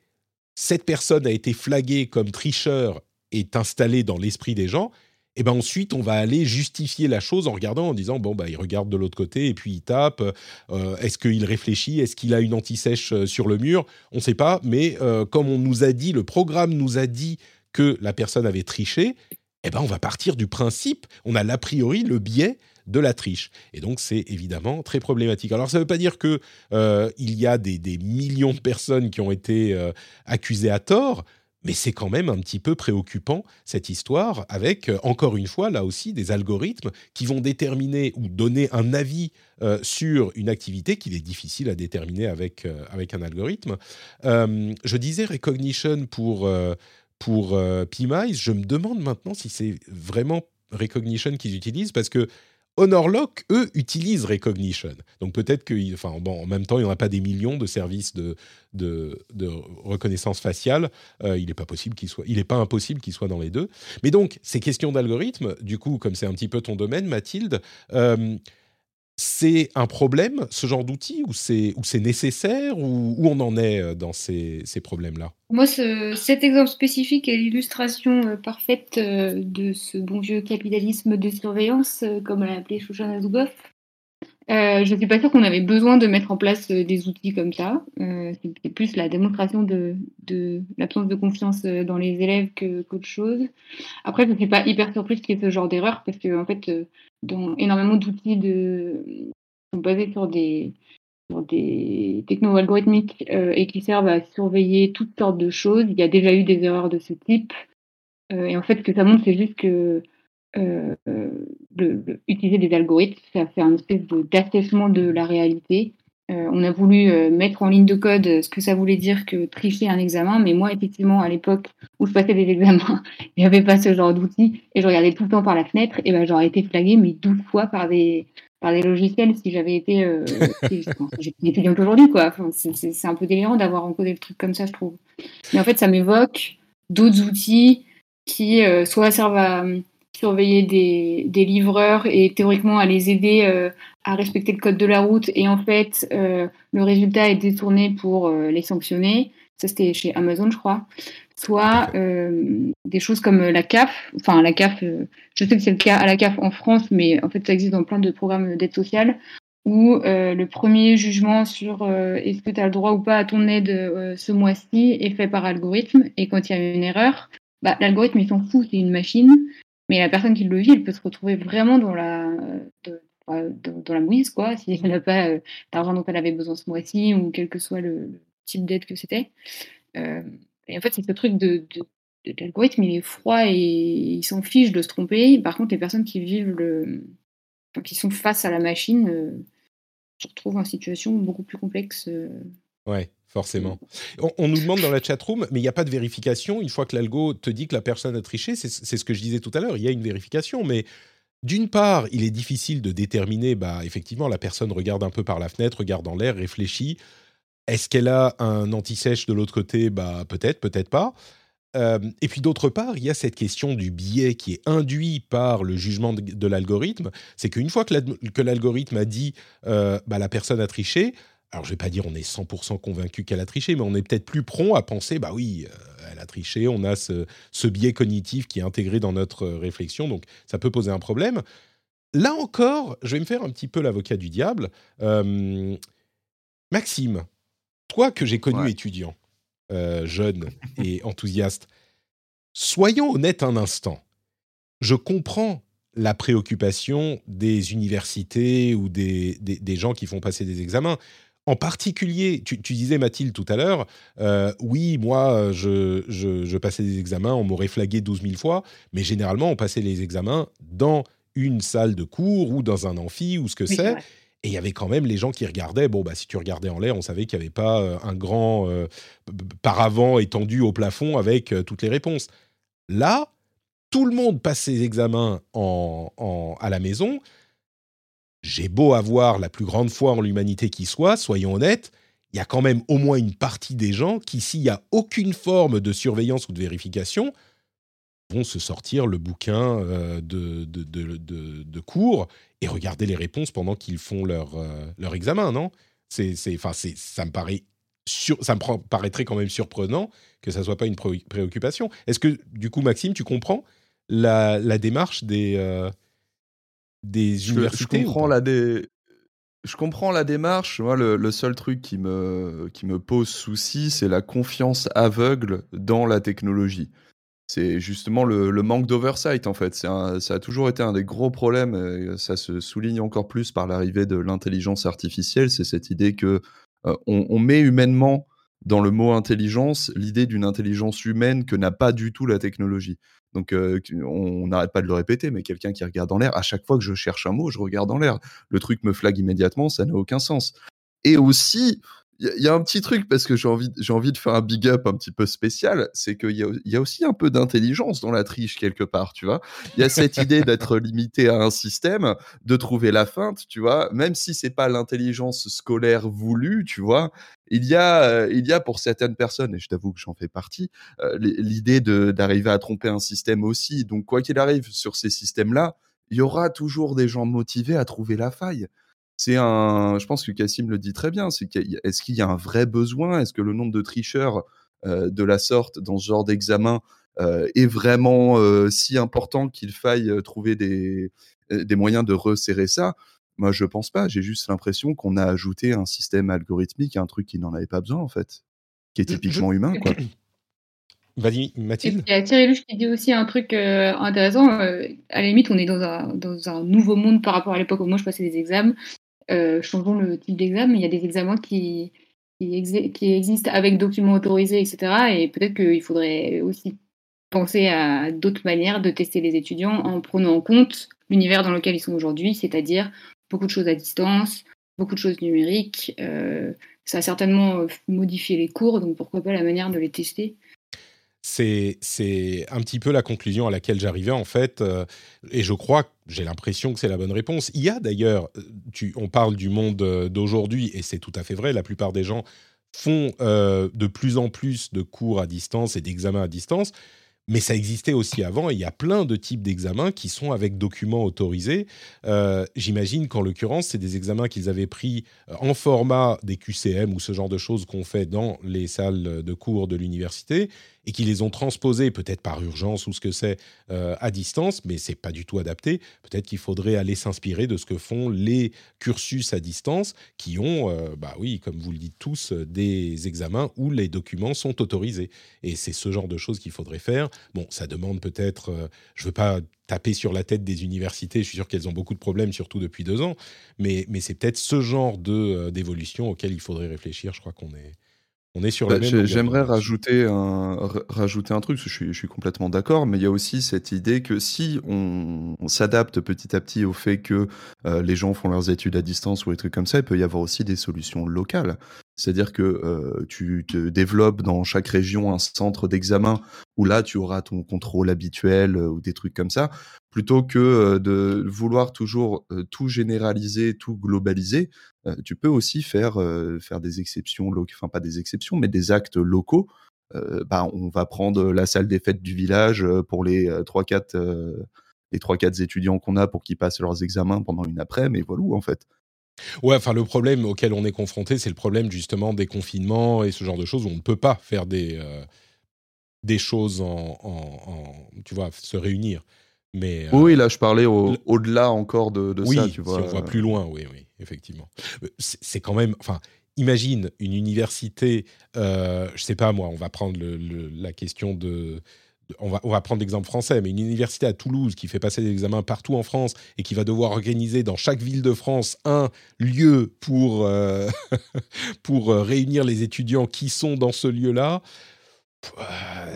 cette personne a été flaguée comme tricheur est installé dans l'esprit des gens, et ben ensuite on va aller justifier la chose en regardant, en disant bon bah il regarde de l'autre côté et puis il tape. Euh, est-ce qu'il réfléchit Est-ce qu'il a une anti-sèche euh, sur le mur On ne sait pas, mais comme on nous a dit, le programme nous a dit que la personne avait triché. Eh ben on va partir du principe, on a l'a priori le biais de la triche. Et donc, c'est évidemment très problématique. Alors, ça ne veut pas dire qu'il il y a des, millions de personnes qui ont été accusées à tort, mais c'est quand même un petit peu préoccupant, cette histoire, avec, euh, encore une fois, là aussi, des algorithmes qui vont déterminer ou donner un avis euh, sur une activité qu'il est difficile à déterminer avec, euh, avec un algorithme. je disais recognition pour, pour PMICE. Je me demande maintenant si c'est vraiment recognition qu'ils utilisent, parce que Honorlock, eux, utilisent Recognition. Donc peut-être que, enfin, bon, en même temps, il n'y en a pas des millions de services de, de, reconnaissance faciale. Euh, il n'est pas pas impossible qu'il soit dans les deux. Mais donc, ces questions d'algorithme, du coup, comme c'est un petit peu ton domaine, Mathilde, euh, c'est un problème, ce genre d'outil, ou c'est, nécessaire, ou où on en est euh, dans ces, problèmes-là?
Moi, cet exemple spécifique est l'illustration euh, parfaite euh, de ce bon vieux capitalisme de surveillance, comme l'a appelé Shoshana Zuboff. Je ne suis pas sûre qu'on avait besoin de mettre en place des outils comme ça. c'est plus la démonstration de, l'absence de confiance dans les élèves qu'autre chose. Après, je ne suis pas hyper surprise qu'il y ait ce genre d'erreur, parce que en fait, dont énormément d'outils sont basés sur des, des techno-algorithmiques euh, et qui servent à surveiller toutes sortes de choses. Il y a déjà eu des erreurs de ce type. Euh, et en fait, ce que ça montre, c'est juste que euh, utiliser des algorithmes, ça fait un espèce d'assèchement de la réalité. Euh, on a voulu euh, mettre en ligne de code ce que ça voulait dire que tricher un examen, mais moi, effectivement, à l'époque où je passais des <laughs> examens, il n'y avait pas ce genre d'outils et je regardais tout le temps par la fenêtre, et ben j'aurais été flaguée, mais 12 fois par des, par des logiciels si j'avais été. Euh, <laughs> étudiante aujourd'hui, quoi. c'est un peu délirant d'avoir encodé le truc comme ça, je trouve. Mais en fait, ça m'évoque d'autres outils qui euh, soit servent à surveiller des, des, livreurs et théoriquement à les aider euh, à respecter le code de la route et en fait euh, le résultat est détourné pour euh, les sanctionner. Ça c'était chez Amazon je crois. Soit des choses comme la CAF, enfin la CAF, je sais que c'est le cas à la CAF en France, mais en fait ça existe dans plein de programmes d'aide sociale où le premier jugement sur est-ce que tu as le droit ou pas à ton aide ce mois-ci est fait par algorithme et quand il y a une erreur, bah, l'algorithme il s'en fout, c'est une machine. Mais la personne qui le vit, elle peut se retrouver vraiment dans la, dans, la mouise, quoi, si elle n'a pas euh, d'argent dont elle avait besoin ce mois-ci, ou quel que soit le, type d'aide que c'était. Euh, et en fait, c'est ce truc de, de, l'algorithme, il est froid et il s'en fiche de se tromper. Par contre, les personnes qui vivent le. qui sont face à la machine euh, se retrouvent en situation beaucoup plus complexe.
Ouais forcément. On, nous demande dans la chatroom, mais il n'y a pas de vérification. Une fois que l'algo te dit que la personne a triché, c'est ce que je disais tout à l'heure, il y a une vérification, mais d'une part, il est difficile de déterminer, bah, effectivement, la personne regarde un peu par la fenêtre, regarde dans l'air, réfléchit. Est-ce qu'elle a un anti-sèche de l'autre côté? Bah, Peut-être, peut-être pas. Euh, et puis d'autre part, il y a cette question du biais qui est induit par le jugement de, l'algorithme. C'est qu'une fois que l'algorithme a dit euh, bah, la personne a triché, alors je vais pas dire on est 100% convaincu qu'elle a triché, mais on est peut-être plus prompt à penser, bah oui, euh, elle a triché, on a ce, biais cognitif qui est intégré dans notre réflexion, donc ça peut poser un problème. Là encore, je vais me faire un petit peu l'avocat du diable. Euh, Maxime, toi que j'ai connu étudiant, euh, jeune et enthousiaste, soyons honnêtes un instant. Je comprends la préoccupation des universités ou des, des, gens qui font passer des examens en particulier, tu, disais Mathilde tout à l'heure, euh, oui, moi, je, passais des examens, on m'aurait flagué 12 000 fois, mais généralement, on passait les examens dans une salle de cours ou dans un amphi ou ce que c'est. Et il y avait quand même les gens qui regardaient. Bon, bah, si tu regardais en l'air, on savait qu'il n'y avait pas euh, un grand euh, paravent étendu au plafond avec toutes les réponses. Là, tout le monde passe ses examens à la maison j'ai beau avoir la plus grande foi en l'humanité qui soit, soyons honnêtes, il y a quand même au moins une partie des gens qui, s'il n'y a aucune forme de surveillance ou de vérification, vont se sortir le bouquin euh, de, cours et regarder les réponses pendant qu'ils font leur, euh, leur examen, non? C'est, ça me paraît ça me paraîtrait quand même surprenant que ça soit pas une préoccupation. Est-ce que, du coup, Maxime, tu comprends la, démarche des, euh, des universités
je comprends, la je comprends la démarche. Moi, le, seul truc qui me, qui me pose souci, c'est la confiance aveugle dans la technologie. C'est justement le, manque d'oversight, en fait. ça a toujours été un des gros problèmes, et ça se souligne encore plus par l'arrivée de l'intelligence artificielle. C'est cette idée que euh, on, met humainement dans le mot intelligence l'idée d'une intelligence humaine que n'a pas du tout la technologie. Donc, euh, on n'arrête pas de le répéter, mais quelqu'un qui regarde en l'air, à chaque fois que je cherche un mot, je regarde en l'air. Le truc me flague immédiatement, ça n'a aucun sens. Et aussi, il y, a un petit truc parce que j'ai envie, j'ai envie de faire un big up un petit peu spécial, c'est qu'il y, y a, aussi un peu d'intelligence dans la triche quelque part, tu vois. Il y a cette idée <laughs> d'être limité à un système, de trouver la feinte, tu vois, même si c'est pas l'intelligence scolaire voulue, tu vois. Il y a, euh, il y a pour certaines personnes, et je t'avoue que j'en fais partie, euh, l'idée d'arriver à tromper un système aussi. Donc quoi qu'il arrive sur ces systèmes-là, il y aura toujours des gens motivés à trouver la faille c'est un. Je pense que Cassim le dit très bien. C'est est-ce qu'il y a un vrai besoin? Est-ce que le nombre de tricheurs euh, de la sorte dans ce genre d'examen euh, est vraiment si important qu'il faille trouver des, des moyens de resserrer ça? Moi, je pense pas. J'ai juste l'impression qu'on a ajouté un système algorithmique, un truc qui n'en avait pas besoin en fait, qui est typiquement humain, quoi. <coughs>
Vas-y, Mathilde.
Il y a Thierry Luche qui dit aussi un truc intéressant. à la limite, on est dans un, dans un nouveau monde par rapport à l'époque où moi je passais des examens. Euh, changeons le type d'examen, il y a des examens qui, qui, existent avec documents autorisés, etc. Et peut-être qu'il faudrait aussi penser à d'autres manières de tester les étudiants en prenant en compte l'univers dans lequel ils sont aujourd'hui, c'est-à-dire beaucoup de choses à distance, beaucoup de choses numériques. Euh, ça a certainement modifié les cours, donc pourquoi pas la manière de les tester
c'est un petit peu la conclusion à laquelle j'arrivais en fait, euh, et je crois, j'ai l'impression que c'est la bonne réponse. Il y a d'ailleurs, on parle du monde euh, d'aujourd'hui, et c'est tout à fait vrai, la plupart des gens font euh, de plus en plus de cours à distance et d'examens à distance. Mais ça existait aussi avant, et il y a plein de types d'examens qui sont avec documents autorisés. J'imagine qu'en l'occurrence, c'est des examens qu'ils avaient pris en format des QCM ou ce genre de choses qu'on fait dans les salles de cours de l'université, et qui les ont transposés, peut-être par urgence ou ce que c'est, euh, à distance, mais c'est pas du tout adapté. Peut-être qu'il faudrait aller s'inspirer de ce que font les cursus à distance, qui ont, euh, bah oui, comme vous le dites tous, des examens où les documents sont autorisés. Et c'est ce genre de choses qu'il faudrait faire. Bon, ça demande peut-être, euh, je veux pas taper sur la tête des universités. Je suis sûr qu'elles ont beaucoup de problèmes, surtout depuis deux ans. Mais, mais c'est peut-être ce genre de d'évolution auquel il faudrait réfléchir. Je crois qu'on est, on est sur
bah, J'aimerais rajouter un, rajouter un truc, je suis, je suis complètement d'accord, mais il y a aussi cette idée que si on, s'adapte petit à petit au fait que euh, les gens font leurs études à distance ou des trucs comme ça, il peut y avoir aussi des solutions locales. C'est-à-dire que euh, tu te développes dans chaque région un centre d'examen où là tu auras ton contrôle habituel euh, ou des trucs comme ça, plutôt que de vouloir toujours tout généraliser, tout globaliser. tu peux aussi faire faire des exceptions, enfin pas des exceptions, mais des actes locaux. bah, on va prendre la salle des fêtes du village pour les trois quatre les trois quatre étudiants qu'on a pour qu'ils passent leurs examens pendant une après, mais voilà en fait.
Ouais, enfin le problème auquel on est confronté, c'est le problème justement des confinements et ce genre de choses où on ne peut pas faire des des choses en, tu vois, se réunir. Mais
oui, euh, là je parlais au-delà encore de, de
oui,
ça, tu vois.
Si on voit plus loin, oui, oui, effectivement. Euh, c'est quand même, enfin, imagine une université, euh, je sais pas moi, on va prendre la question de on va, prendre l'exemple français, mais une université à Toulouse qui fait passer des examens partout en France et qui va devoir organiser dans chaque ville de France un lieu pour, euh, <laughs> pour euh, réunir les étudiants qui sont dans ce lieu-là, euh,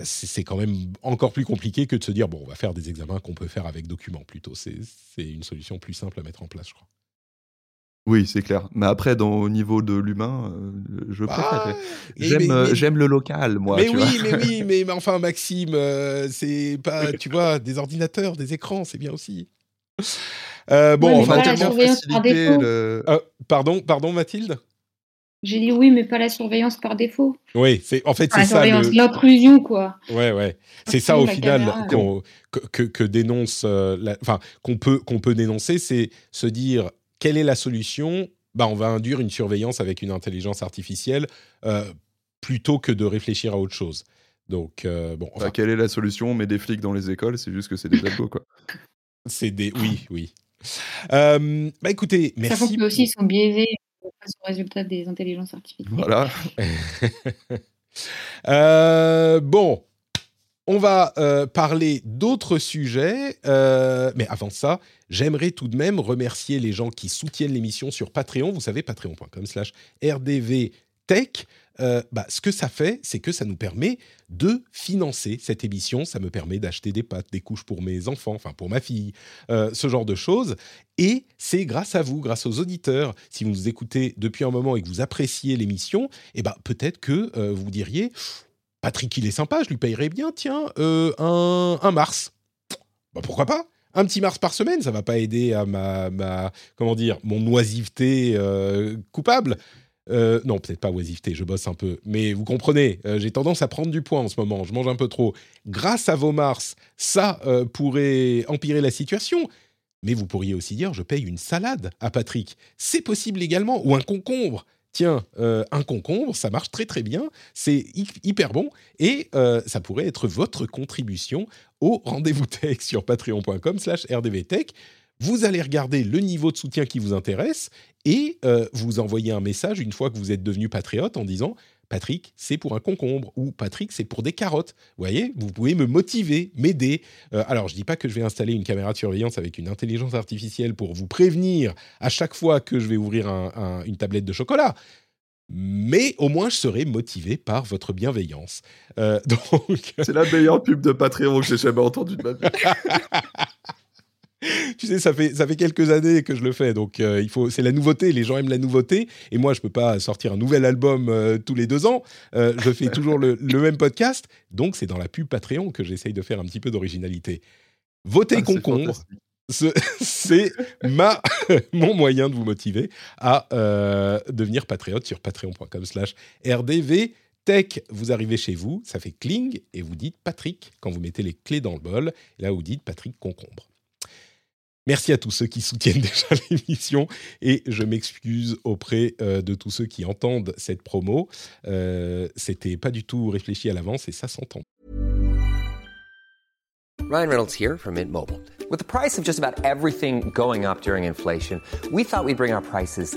c'est quand même encore plus compliqué que de se dire, bon, on va faire des examens qu'on peut faire avec documents plutôt. C'est une solution plus simple à mettre en place, je crois.
Oui, c'est clair. Mais après, dans, au niveau de l'humain, euh, je préfère. J'aime, euh, j'aime le local, moi.
Mais oui, mais oui, <laughs> mais, enfin, Maxime, euh, c'est pas, tu vois, des ordinateurs, des écrans, c'est bien aussi. bon,
enfin, tellement facilité le...
pardon, pardon, Mathilde?
J'ai dit oui, mais pas la surveillance par défaut.
Oui, c'est en fait c'est ça.
La surveillance, l'intrusion, quoi.
Ouais, ouais. C'est ça au final que, que, dénonce, enfin qu'on peut qu'on peut dénoncer, c'est se dire quelle est la solution? Bah, on va induire une surveillance avec une intelligence artificielle plutôt que de réfléchir à autre chose. Donc, bon.
Bah, quelle est la solution? On met des flics dans les écoles, c'est juste que c'est des algos, quoi.
C'est des. Oui, oui. Euh, bah écoutez, merci.
Que aussi, ils sont biaisés face au résultat des intelligences artificielles.
Voilà. <laughs>
euh, bon, on va euh, parler d'autres sujets, euh, mais avant ça, j'aimerais tout de même remercier les gens qui soutiennent l'émission sur Patreon. Vous savez, patreon.com/slash rdvtech. Euh, bah, ce que ça fait, c'est que ça nous permet de financer cette émission. Ça me permet d'acheter des pâtes, des couches pour mes enfants, enfin pour ma fille, euh, ce genre de choses. Et c'est grâce à vous, grâce aux auditeurs. Si vous nous écoutez depuis un moment et que vous appréciez l'émission, eh ben, peut-être que euh, vous diriez Patrick, il est sympa, je lui payerais bien, tiens, un, un, Mars. Bah, pourquoi pas? Un petit Mars par semaine, ça va pas aider à ma, ma comment dire, mon oisiveté coupable. Euh, non, peut-être pas oisiveté, je bosse un peu. Mais vous comprenez, euh, j'ai tendance à prendre du poids en ce moment, je mange un peu trop. Grâce à vos Mars, ça euh, pourrait empirer la situation. Mais vous pourriez aussi dire, je paye une salade à Patrick. C'est possible également, ou un concombre. Tiens, un concombre, ça marche très très bien, c'est hyper bon, et ça pourrait être votre contribution au rendez-vous tech sur patreon.com slash rdvtech. Vous allez regarder le niveau de soutien qui vous intéresse et euh, vous envoyez un message une fois que vous êtes devenu patriote en disant Patrick, c'est pour un concombre ou Patrick, c'est pour des carottes. Vous voyez, vous pouvez me motiver, m'aider. Euh, alors, je ne dis pas que je vais installer une caméra de surveillance avec une intelligence artificielle pour vous prévenir à chaque fois que je vais ouvrir une tablette de chocolat. Mais au moins, je serai motivé par votre bienveillance. Euh, <laughs> donc...
C'est la meilleure pub de Patreon que j'ai jamais entendue de ma vie. <laughs>
tu sais, ça fait, ça fait quelques années que je le fais, donc euh, il faut, c'est la nouveauté, les gens aiment la nouveauté, et moi je peux pas sortir un nouvel album euh, tous les deux ans, euh, je fais toujours le, même podcast, donc c'est dans la pub Patreon que j'essaye de faire un petit peu d'originalité. Votez ah, concombre, c'est ma, <laughs> mon moyen de vous motiver à devenir patriote sur patreon.com slash rdv. Tech, vous arrivez chez vous, ça fait cling, et vous dites Patrick quand vous mettez les clés dans le bol. Là, vous dites Patrick Concombre. Merci à tous ceux qui soutiennent <laughs> déjà l'émission et je m'excuse auprès euh, de tous ceux qui entendent cette promo. Euh, C'était pas du tout réfléchi à l'avance et ça s'entend. Ryan Reynolds here from Mint Mobile. With the price of just about everything going up during inflation, we thought we'd bring our prices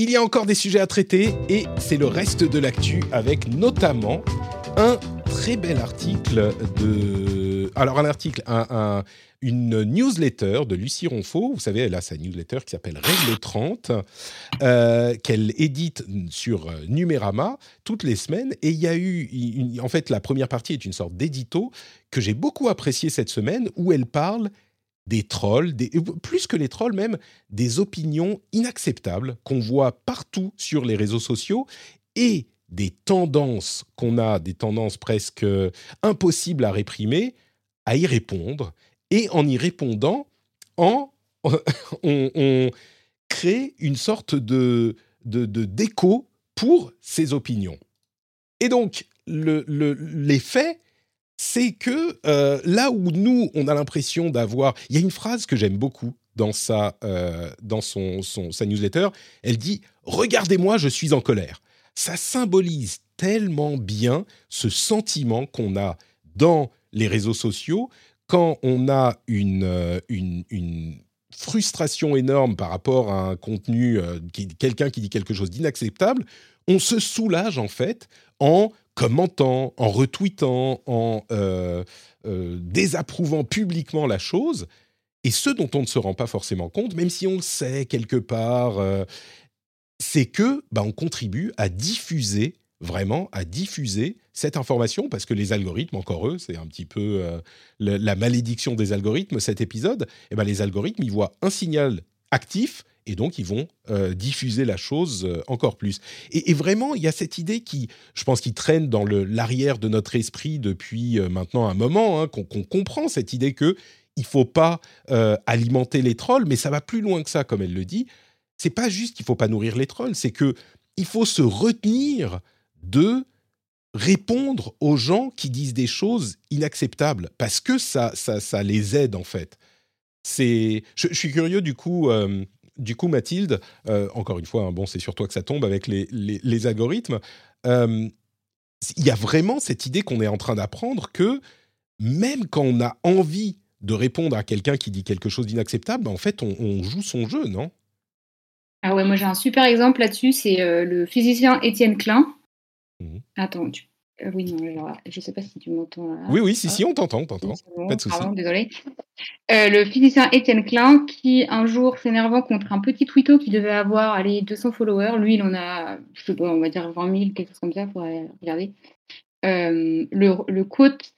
Il y a encore des sujets à traiter et c'est le reste de l'actu avec notamment un très bel article de alors un article un, un une newsletter de Lucie Ronfaux. Vous savez, elle a sa newsletter qui s'appelle Règle 30, euh, qu'elle édite sur euh, Numérama toutes les semaines. Et il y a eu, en fait, la première partie est une sorte d'édito que j'ai beaucoup apprécié cette semaine, où elle parle des trolls, plus que les trolls même, des opinions inacceptables qu'on voit partout sur les réseaux sociaux et des tendances qu'on a, des tendances presque impossibles à réprimer, à y répondre et en y répondant, <laughs> on, crée une sorte de, déco pour ces opinions. Et donc, le, c'est que euh, là où nous, on a l'impression d'avoir... Il y a une phrase que j'aime beaucoup dans, sa, euh, dans son, sa newsletter. Elle dit ⁇ Regardez-moi, je suis en colère ⁇ Ça symbolise tellement bien ce sentiment qu'on a dans les réseaux sociaux quand on a une, euh, une, frustration énorme par rapport à un contenu, quelqu'un qui dit quelque chose d'inacceptable, on se soulage en fait en commentant, en retweetant, en euh, euh, désapprouvant publiquement la chose. Et ce dont on ne se rend pas forcément compte, même si on le sait quelque part, c'est que bah, on contribue à diffuser vraiment à diffuser cette information parce que les algorithmes, encore eux, c'est un petit peu euh, la malédiction des algorithmes, cet épisode, et eh ben les algorithmes, ils voient un signal actif et donc ils vont euh, diffuser la chose euh, encore plus. Et, vraiment, il y a cette idée qui, je pense, qui traîne dans l'arrière de notre esprit depuis maintenant un moment, hein, qu'on comprend cette idée que il faut pas alimenter les trolls, mais ça va plus loin que ça, comme elle le dit. C'est pas juste qu'il faut pas nourrir les trolls, c'est que il faut se retenir de répondre aux gens qui disent des choses inacceptables parce que ça, ça, les aide en fait. C'est, je, suis curieux du coup, euh, du coup Mathilde, euh, encore une fois, hein, bon c'est sur toi que ça tombe avec les, les, algorithmes. Euh, il y a vraiment cette idée qu'on est en train d'apprendre que même quand on a envie de répondre à quelqu'un qui dit quelque chose d'inacceptable, en fait on, joue son jeu, non?
Ah ouais, moi j'ai un super exemple là-dessus, c'est le physicien Étienne Klein. Mmh. Attends, euh, oui, non, je sais pas si tu m'entends
Oui, oui, si, si, on t'entend, on t'entend. pas de souci.
désolé. Euh, le physicien Étienne Klein, qui un jour s'énervant contre un petit tweeto qui devait avoir allez, 200 followers, lui il en a, je sais pas, on va dire 20 000, quelque chose comme ça, il faudrait regarder. Euh, le, le quote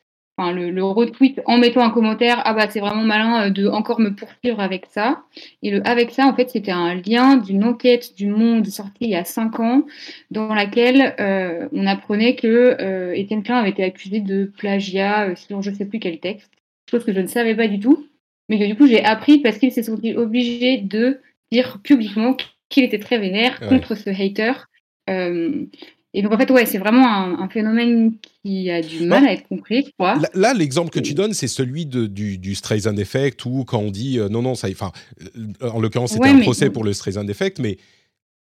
le, retweet en mettant un commentaire ah bah c'est vraiment malin euh, de encore me poursuivre avec ça et le avec ça en fait c'était un lien d'une enquête du Monde sortie il y a cinq ans dans laquelle euh, on apprenait que euh, Étienne Klein avait été accusé de plagiat sur je sais plus quel texte chose que je ne savais pas du tout. Mais que du coup j'ai appris parce qu'il s'est senti obligé de dire publiquement qu'il était très vénère contre ce hater et donc en fait, ouais, c'est vraiment un, phénomène qui a du mal à être compris, quoi.
Là, l'exemple que tu donnes, c'est celui de, du, du Streisand Effect, où quand on dit euh, non, non, ça, enfin, euh, en l'occurrence, c'était un procès pour le Streisand Effect, mais,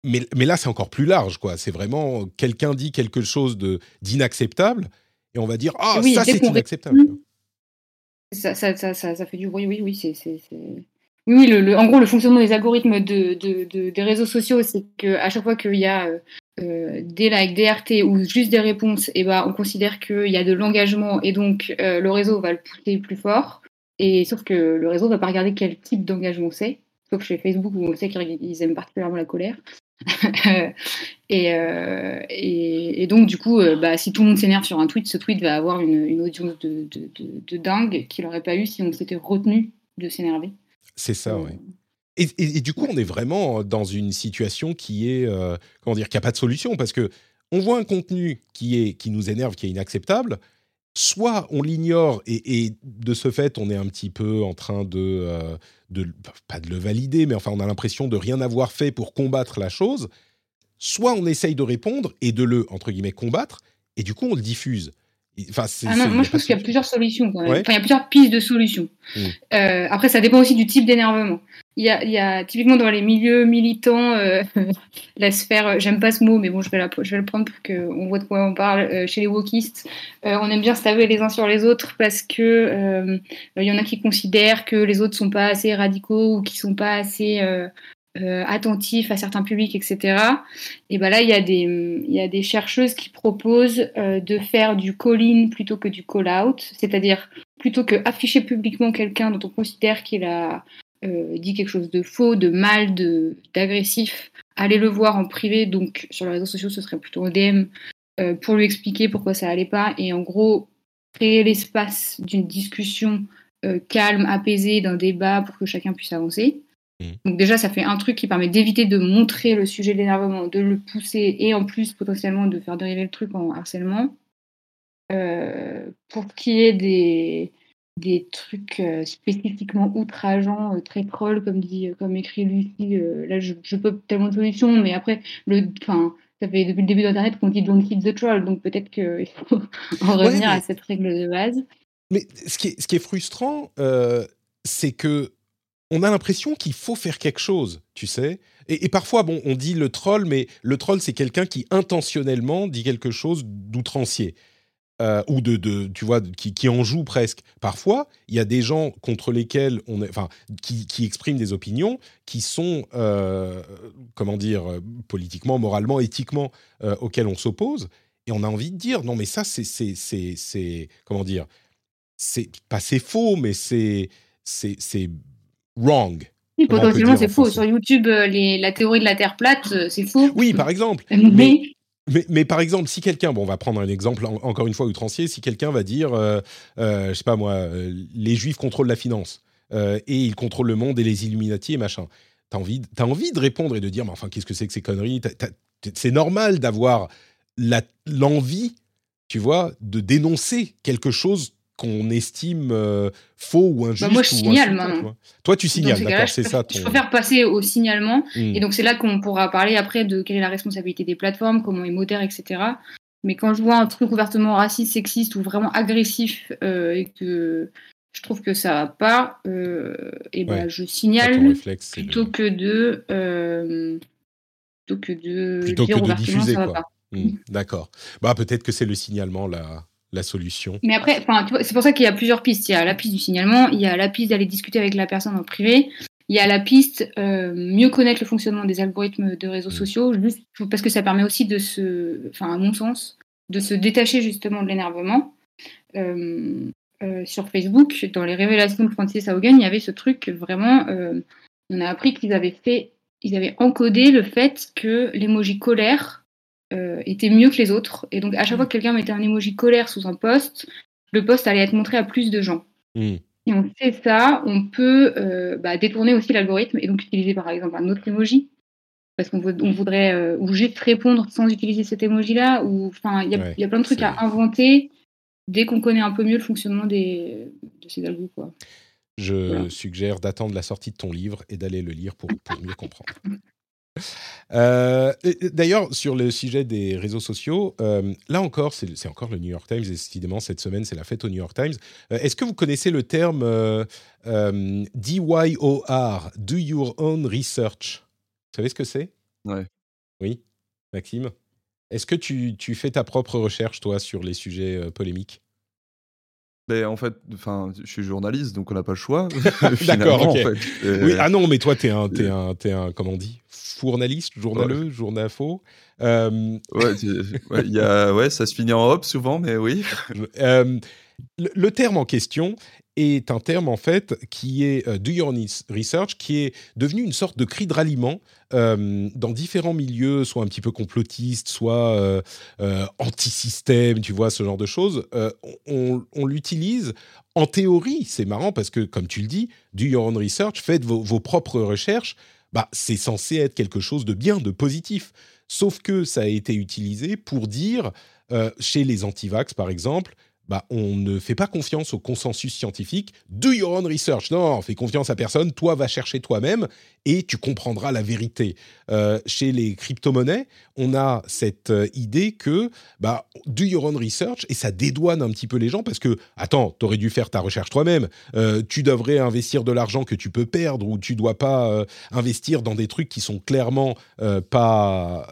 mais, mais là, c'est encore plus large, quoi. C'est vraiment quelqu'un dit quelque chose de d'inacceptable, et on va dire ah, ça, c'est inacceptable.
Ça, ça, ça, ça, fait du bruit, oui, oui, c'est. Oui, le, en gros, le fonctionnement des algorithmes de, de, des réseaux sociaux, c'est qu'à chaque fois qu'il y a euh, euh, des likes, des RT ou juste des réponses, eh ben, on considère qu'il y a de l'engagement et donc euh, le réseau va le pousser plus fort. Et sauf que le réseau va pas regarder quel type d'engagement c'est, sauf chez Facebook où on sait qu'ils aiment particulièrement la colère. <laughs> Et, donc, du coup, bah, si tout le monde s'énerve sur un tweet, ce tweet va avoir une, audience de, de, de, dingue qu'il n'aurait pas eu si on s'était retenu de s'énerver.
C'est ça, oui. Et, du coup, on est vraiment dans une situation qui est, euh, comment dire, qui n'a pas de solution parce que on voit un contenu qui est qui nous énerve, qui est inacceptable. Soit on l'ignore et, de ce fait, on est un petit peu en train de, euh, de pas de le valider, mais enfin, on a l'impression de rien avoir fait pour combattre la chose. Soit on essaye de répondre et de le entre guillemets combattre, et du coup, on le diffuse.
Enfin, ah non, moi je pense qu'il y a plusieurs solutions quand même. Enfin, il y a plusieurs pistes de solutions. Mmh. Euh, après, ça dépend aussi du type d'énervement. Il y, a, il y a, typiquement dans les milieux militants, euh, <laughs> la sphère, euh, j'aime pas ce mot, mais bon, je vais, la, je vais le prendre pour qu'on voit de quoi on parle. chez les wokistes, on aime bien se taper les uns sur les autres parce que il y en a qui considèrent que les autres sont pas assez radicaux ou qui sont pas assez euh, attentif à certains publics, etc. Et ben là, il y, a des, y a des chercheuses qui proposent euh, de faire du call-in plutôt que du call-out, c'est-à-dire plutôt que afficher publiquement quelqu'un dont on considère qu'il a euh, dit quelque chose de faux, de mal, de, d'agressif, aller le voir en privé, donc sur les réseaux sociaux, ce serait plutôt un DM, pour lui expliquer pourquoi ça allait pas, et en gros, créer l'espace d'une discussion calme, apaisée, d'un débat pour que chacun puisse avancer. Donc déjà, ça fait un truc qui permet d'éviter de montrer le sujet de l'énervement, de le pousser et en plus potentiellement de faire dériver le truc en harcèlement. Euh, pour qu'il y ait des, des trucs euh, spécifiquement outrageants, euh, très trolls, comme, dit, comme écrit Lucie, là je, je peux tellement de solutions, mais après, le, ça fait depuis le début d'Internet qu'on dit don't feed the troll, donc peut-être qu'il <laughs> faut en revenir à cette règle de base.
Mais ce qui est, ce qui est frustrant, c'est que on a l'impression qu'il faut faire quelque chose, tu sais. Et, parfois, bon, on dit le troll, mais le troll, c'est quelqu'un qui intentionnellement dit quelque chose d'outrancier. euh, ou de, tu vois, qui, en jouent presque. Parfois, il y a des gens contre lesquels on est, enfin, qui, expriment des opinions qui sont, euh, comment dire, politiquement, moralement, éthiquement, euh, auxquelles on s'oppose, et on a envie de dire, non, mais ça, c'est, c'est, comment dire, c'est pas c'est faux, mais c'est, c'est wrong.
Oui, potentiellement, c'est faux. Sur YouTube, les, la théorie de la Terre plate, c'est faux.
Oui, par exemple. mais mais, mais, par exemple, si quelqu'un, bon, on va prendre un exemple encore une fois outrancier, si quelqu'un va dire, euh, euh, je sais pas moi, euh, les Juifs contrôlent la finance euh, et ils contrôlent le monde et les Illuminati et machin, t'as envie, as envie de répondre et de dire, mais enfin, qu'est-ce que c'est que ces conneries? C'est normal d'avoir l'envie, tu vois, de dénoncer quelque chose qu'on estime euh, faux ou injuste. Bah
moi, je signale maintenant.
Toi, tu signales, d'accord, c'est ça.
Je préfère passer au signalement. Hmm. Et donc, c'est là qu'on pourra parler après de quelle est la responsabilité des plateformes, comment ils modèrent, etc. Mais quand je vois un truc ouvertement raciste, sexiste ou vraiment agressif euh, et que je trouve que ça va pas, euh, et ben je signale plutôt que de plutôt que de
plutôt dire que de diffuser, ça va pas. Hmm. D'accord. Bah peut-être que c'est le signalement là la solution.
Mais après, c'est pour ça qu'il y a plusieurs pistes. Il y a la piste du signalement, il y a la piste d'aller discuter avec la personne en privé, il y a la piste euh, mieux connaître le fonctionnement des algorithmes de réseaux mm. sociaux, juste parce que ça permet aussi de se, enfin à mon sens, de se détacher justement de l'énervement. Euh, euh, sur Facebook, dans les révélations de Francis Haugen, il y avait ce truc vraiment. on a appris qu'ils avaient fait, ils avaient encodé le fait que l'emoji colère était mieux que les autres. Et donc, à chaque fois que quelqu'un mettait un emoji colère sous un post, le post allait être montré à plus de gens. Hmm. Et on sait ça, on peut euh, bah, détourner aussi l'algorithme et donc utiliser par exemple un autre emoji. Parce qu'on voudrait euh, ou juste répondre sans utiliser cet emoji-là. Ou enfin, il y, a plein de trucs à inventer dès qu'on connaît un peu mieux le fonctionnement des, de ces algorithmes.
Je suggère d'attendre la sortie de ton livre et d'aller le lire pour, pour mieux comprendre. <laughs> Euh, d'ailleurs, sur le sujet des réseaux sociaux, euh, là encore, c'est encore le New York Times, et décidément, cette semaine, c'est la fête au New York Times. Euh, est-ce que vous connaissez le terme DYOR, Do Your Own Research? Vous savez ce que c'est?
Ouais.
Oui, Maxime? Est-ce que tu, tu, fais ta propre recherche, toi, sur les sujets polémiques?
Ben, en fait, enfin, je suis journaliste, donc on n'a pas le choix. <laughs> <laughs>
D'accord, ok. oui, ah non, mais toi, tu es un, es un, es un, comment on dit Journaliste, journaleux, ouais. journafo.
Euh... Ouais, ouais, y a, ouais, ça se finit en hop souvent, mais oui. <laughs>
euh, le, le, terme en question est un terme en fait qui est euh, do your research, qui est devenu une sorte de cri de ralliement euh, dans différents milieux, soit un petit peu complotistes, soit euh, euh anti-système, tu vois, ce genre de choses. Euh, on, l'utilise en théorie, c'est marrant parce que, comme tu le dis, do your own research, faites vos, vos propres recherches, bah, c'est censé être quelque chose de bien, de positif. Sauf que ça a été utilisé pour dire, chez les antivax par exemple, bah, on ne fait pas confiance au consensus scientifique. Do your own research. Non, on fait confiance à personne. Toi, va chercher toi-même et tu comprendras la vérité. Euh, chez les crypto-monnaies, on a cette euh, idée que bah, do your own research et ça dédouane un petit peu les gens parce que, attends, tu aurais dû faire ta recherche toi-même. Euh, tu devrais investir de l'argent que tu peux perdre ou tu dois pas investir dans des trucs qui sont clairement pas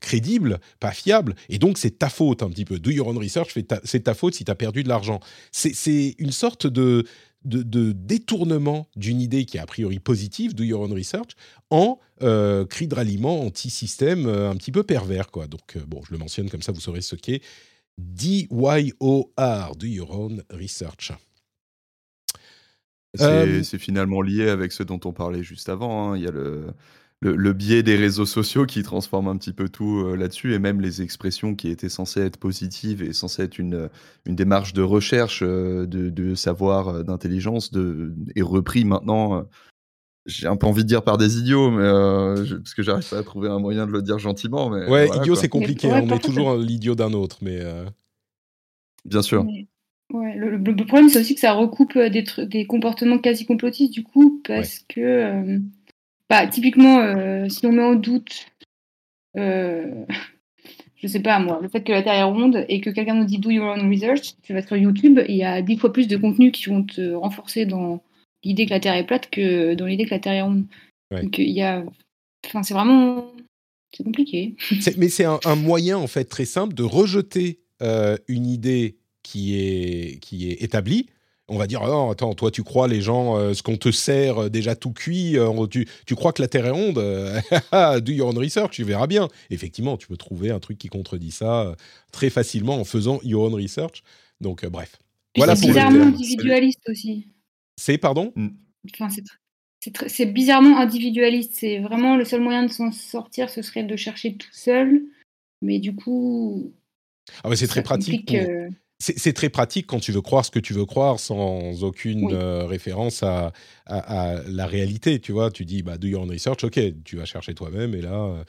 crédibles, pas fiables. Et donc, c'est ta faute un petit peu. Do your own research, c'est ta faute si tu as perdu de l'argent. C'est une sorte de de, de détournement d'une idée qui est a priori positive, do your own research, en euh, cri de ralliement anti-système euh, un petit peu pervers. Quoi. Donc, euh, bon, je le mentionne comme ça, vous saurez ce qu'est D-Y-O-R, do your own research.
C'est finalement lié avec ce dont on parlait juste avant. Hein. Il y a le, le, biais des réseaux sociaux qui transforme un petit peu tout euh, là-dessus, et même les expressions qui étaient censées être positives et censées être une, une démarche de recherche euh, de, de, savoir, euh, d'intelligence, de, est repris maintenant. j'ai un peu envie de dire par des idiots, mais parce que j'arrive pas à trouver un moyen de le dire gentiment. Mais
ouais, idiot c'est compliqué. on est toujours l'idiot d'un autre, mais
bien sûr.
Ouais, le, le, problème c'est aussi que ça recoupe des, des comportements quasi complotistes du coup, parce ouais. que bah, typiquement, euh, si on met en doute, euh, <laughs> je sais pas moi, le fait que la Terre est ronde et que quelqu'un nous dit do your own research, tu vas sur YouTube, il y a dix fois plus de contenus qui vont te renforcer dans l'idée que la Terre est plate que dans l'idée que la Terre est ronde. Ouais. Donc il y a, enfin c'est vraiment, c'est compliqué. <laughs>
Mais c'est un, un, moyen en fait très simple de rejeter une idée qui est, qui est établie, on va dire oh non, attends, toi tu crois les gens, ce qu'on te sert déjà tout cuit, tu, tu, crois que la Terre est ronde <laughs> Do your own research, tu verras bien. Effectivement, tu peux trouver un truc qui contredit ça très facilement en faisant your own research. Donc bref.
Voilà c'est bizarrement individualiste aussi.
C'est pardon? Mm.
enfin, C'est bizarrement individualiste. C'est vraiment le seul moyen de s'en sortir, ce serait de chercher tout seul. Mais du coup.
Ah c'est très pratique. C'est très pratique quand tu veux croire ce que tu veux croire sans aucune euh, référence à, à, la réalité. Tu vois, tu dis, bah, do your own research, ok, tu vas chercher toi-même et là. Euh,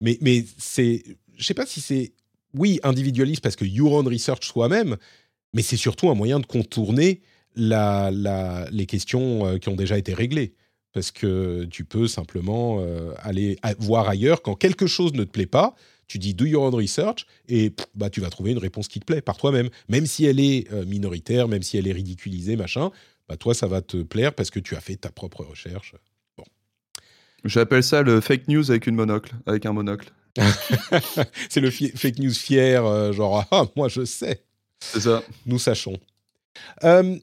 mais, mais c'est. Je sais pas si c'est. Oui, individualiste parce que your own research soi-même, mais c'est surtout un moyen de contourner la, la, les questions euh, qui ont déjà été réglées. Parce que tu peux simplement euh, aller voir ailleurs quand quelque chose ne te plaît pas. Tu dis do your own research et bah, tu vas trouver une réponse qui te plaît par toi-même. Même si elle est euh, minoritaire, même si elle est ridiculisée, machin, bah, toi, ça va te plaire parce que tu as fait ta propre recherche. Bon.
J'appelle ça le fake news avec une monocle, avec un monocle. <laughs>
c'est le fake news fier, genre ah moi je sais.
C'est ça.
Nous sachons. Euh,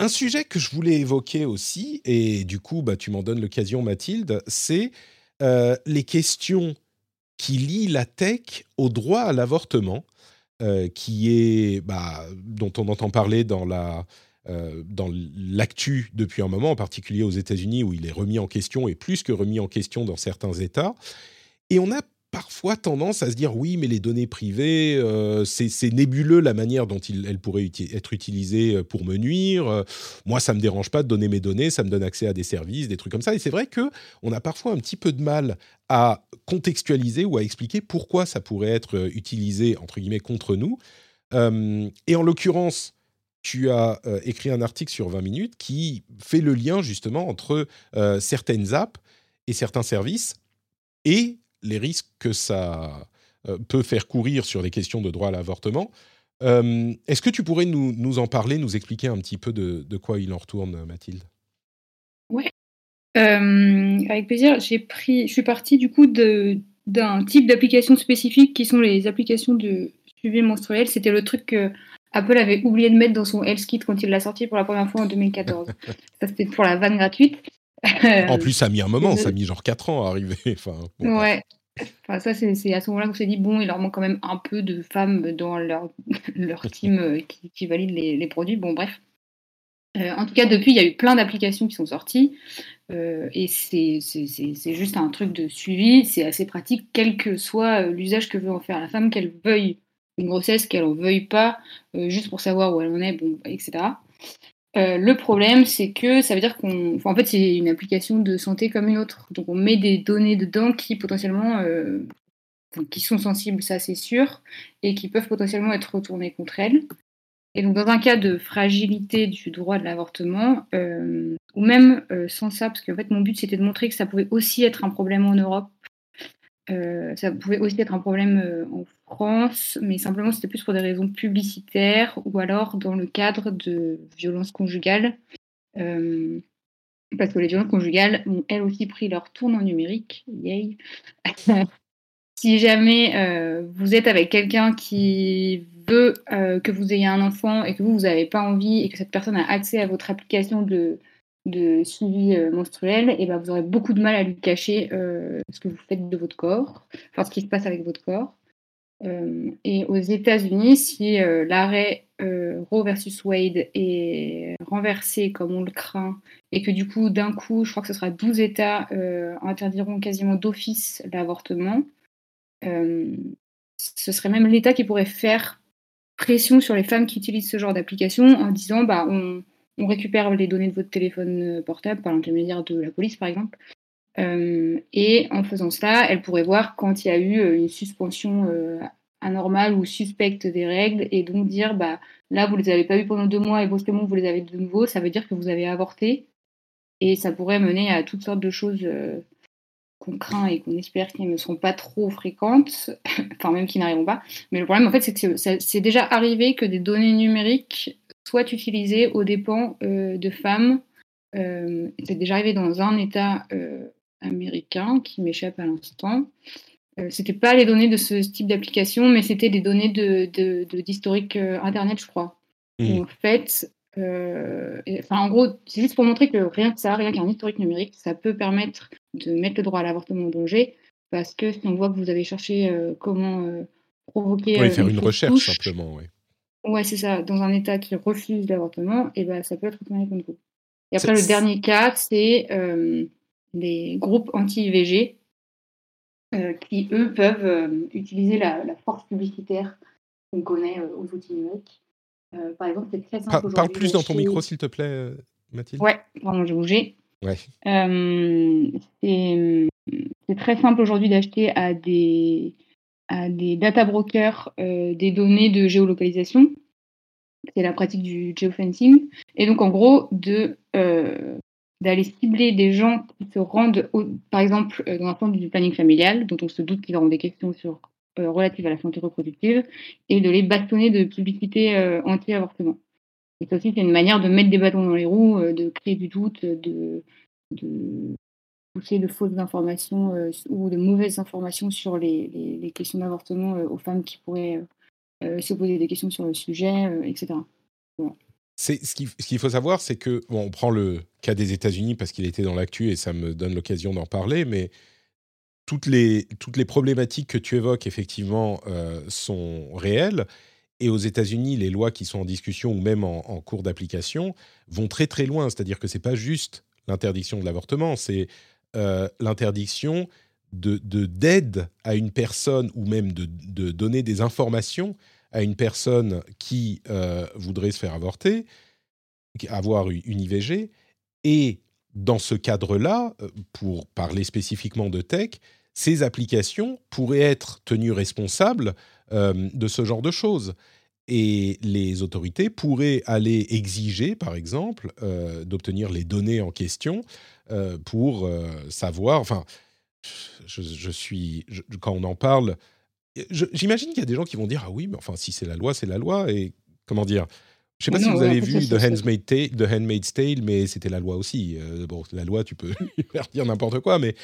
un sujet que je voulais évoquer aussi, et du coup, bah, tu m'en donnes l'occasion, Mathilde, c'est euh, les questions qui lient la tech au droit à l'avortement, euh, qui est, bah, dont on entend parler dans la dans l'actu depuis un moment, en particulier aux États-Unis, où il est remis en question et plus que remis en question dans certains États. Et on a parfois tendance à se dire oui, mais les données privées, euh, c'est nébuleux la manière dont elles pourraient être utilisées euh, pour me nuire. Euh, moi, ça me dérange pas de donner mes données, ça me donne accès à des services, des trucs comme ça. Et c'est vrai que on a parfois un petit peu de mal à contextualiser ou à expliquer pourquoi ça pourrait être utilisé entre guillemets contre nous. et en l'occurrence, tu as écrit un article sur 20 minutes qui fait le lien justement entre certaines apps et certains services et les risques que ça euh, peut faire courir sur les questions de droit à l'avortement. Euh, est-ce que tu pourrais nous, en parler, nous expliquer un petit peu de, quoi il en retourne, Mathilde?
Oui, euh, avec plaisir. J'ai pris, je suis partie du coup d'un type d'application spécifique qui sont les applications de suivi menstruel. C'était le truc que Apple avait oublié de mettre dans son Health Kit quand il l'a sorti pour la première fois en 2014. <laughs> ça, c'était pour la vanne gratuite. <laughs>
en plus, ça a mis un moment, ça a mis genre 4 ans à arriver. <laughs> Enfin,
ouais. Enfin, ça, c'est à ce moment-là qu'on s'est dit, bon, il leur manque quand même un peu de femmes dans leur, <laughs> leur team euh, qui, qui valident les, les, produits. Bon, bref. Euh, en tout cas, depuis, il y a eu plein d'applications qui sont sorties. Euh, et c'est juste un truc de suivi. C'est assez pratique, quel que soit l'usage que veut en faire la femme, qu'elle veuille une grossesse, qu'elle en veuille pas, juste pour savoir où elle en est, bon, etc. Euh, le problème, c'est que ça veut dire qu'on. en fait, c'est une application de santé comme une autre. Donc, on met des données dedans qui potentiellement. Euh, qui sont sensibles, ça c'est sûr, et qui peuvent potentiellement être retournées contre elles. Et donc, dans un cas de fragilité du droit de l'avortement, euh, ou même sans ça, parce qu'en fait, mon but c'était de montrer que ça pouvait aussi être un problème en Europe, ça pouvait aussi être un problème en Mais simplement c'était plus pour des raisons publicitaires ou alors dans le cadre de violences conjugales. Euh, parce que les violences conjugales ont elles aussi pris leur tournant numérique. Yay. <laughs> si jamais euh, vous êtes avec quelqu'un qui veut euh, que vous ayez un enfant et que vous, vous n'avez pas envie et que cette personne a accès à votre application de, de suivi menstruel, et eh ben vous aurez beaucoup de mal à lui cacher ce que vous faites de votre corps, enfin ce qui se passe avec votre corps. Euh, et aux États-Unis, si euh, l'arrêt euh, Roe versus Wade est renversé comme on le craint, et que du coup, d'un coup, je crois que ce sera 12 États interdiront quasiment d'office l'avortement, ce serait même l'État qui pourrait faire pression sur les femmes qui utilisent ce genre d'application en disant bah, on, on, récupère les données de votre téléphone portable par l'intermédiaire de la police, par exemple, et en faisant cela, elle pourrait voir quand il y a eu euh, une suspension euh, anormale ou suspecte des règles et donc dire bah là vous les avez pas eu pendant deux mois et brusquement vous les avez de nouveau, ça veut dire que vous avez avorté et ça pourrait mener à toutes sortes de choses qu'on craint et qu'on espère qu'elles ne seront pas trop fréquentes, <laughs> enfin même qui n'arriveront pas. Mais le problème en fait c'est que c'est déjà arrivé que des données numériques soient utilisées aux dépens de femmes. c'est déjà arrivé dans un État américain qui m'échappe à l'instant. Euh, c'était pas les données de ce type d'application, mais c'était des données d'historique de, de, Internet, je crois. Mmh. En fait, enfin, en gros, c'est juste pour montrer que rien que ça, rien qu'un historique numérique, ça peut permettre de mettre le droit à l'avortement en danger, parce que si on voit que vous avez cherché comment provoquer.
Oui, faire une, recherche simplement, oui.
Ouais, c'est ça. Dans un État qui refuse l'avortement, et ben, ça peut être retourné contre vous. Et après, le dernier cas, c'est euh, les groupes anti-IVG euh, qui, eux, peuvent euh, utiliser la, force publicitaire qu'on connaît aux outils numériques. par exemple, c'est très simple.
parle plus dans ton micro, s'il te plaît, Mathilde.
Ouais, pardon, j'ai bougé.
Ouais.
c'est très simple aujourd'hui d'acheter à des à des data brokers euh, des données de géolocalisation. C'est la pratique du geofencing. Et donc, en gros, de, euh, d'aller cibler des gens qui se rendent, par exemple, euh, dans un centre du planning familial, dont on se doute qu'ils auront des questions sur, relatives à la santé reproductive, et de les bâtonner de publicité anti-avortement. Et ça aussi, c'est une manière de mettre des bâtons dans les roues, de créer du doute, de, pousser de fausses informations euh, ou de mauvaises informations sur les, questions d'avortement euh, aux femmes qui pourraient euh, se poser des questions sur le sujet, etc.
C'est, ce, qu'il, faut savoir, c'est que, on prend le cas des États-Unis parce qu'il était dans l'actu et ça me donne l'occasion d'en parler, mais toutes les, toutes les problématiques que tu évoques, effectivement, sont réelles. Et aux États-Unis, les lois qui sont en discussion ou même en, cours d'application vont très très loin. C'est-à-dire que ce n'est pas juste l'interdiction de l'avortement, c'est euh, l'interdiction de d'aide à une personne ou même de, donner des informations à une personne qui euh, voudrait se faire avorter, avoir une IVG. Et dans ce cadre-là, euh, pour parler spécifiquement de tech, ces applications pourraient être tenues responsables de ce genre de choses. Et les autorités pourraient aller exiger, par exemple, d'obtenir les données en question euh, pour euh, savoir. Enfin, je, suis quand on en parle, j'imagine qu'il y a des gens qui vont dire ah oui, mais enfin si c'est la loi, c'est la loi et comment dire. Je sais pas si vous avez vu The Handmaid's, Tale, The Handmaid's Tale, mais c'était la loi aussi. Euh, bon, la loi, tu peux <laughs> dire n'importe quoi, mais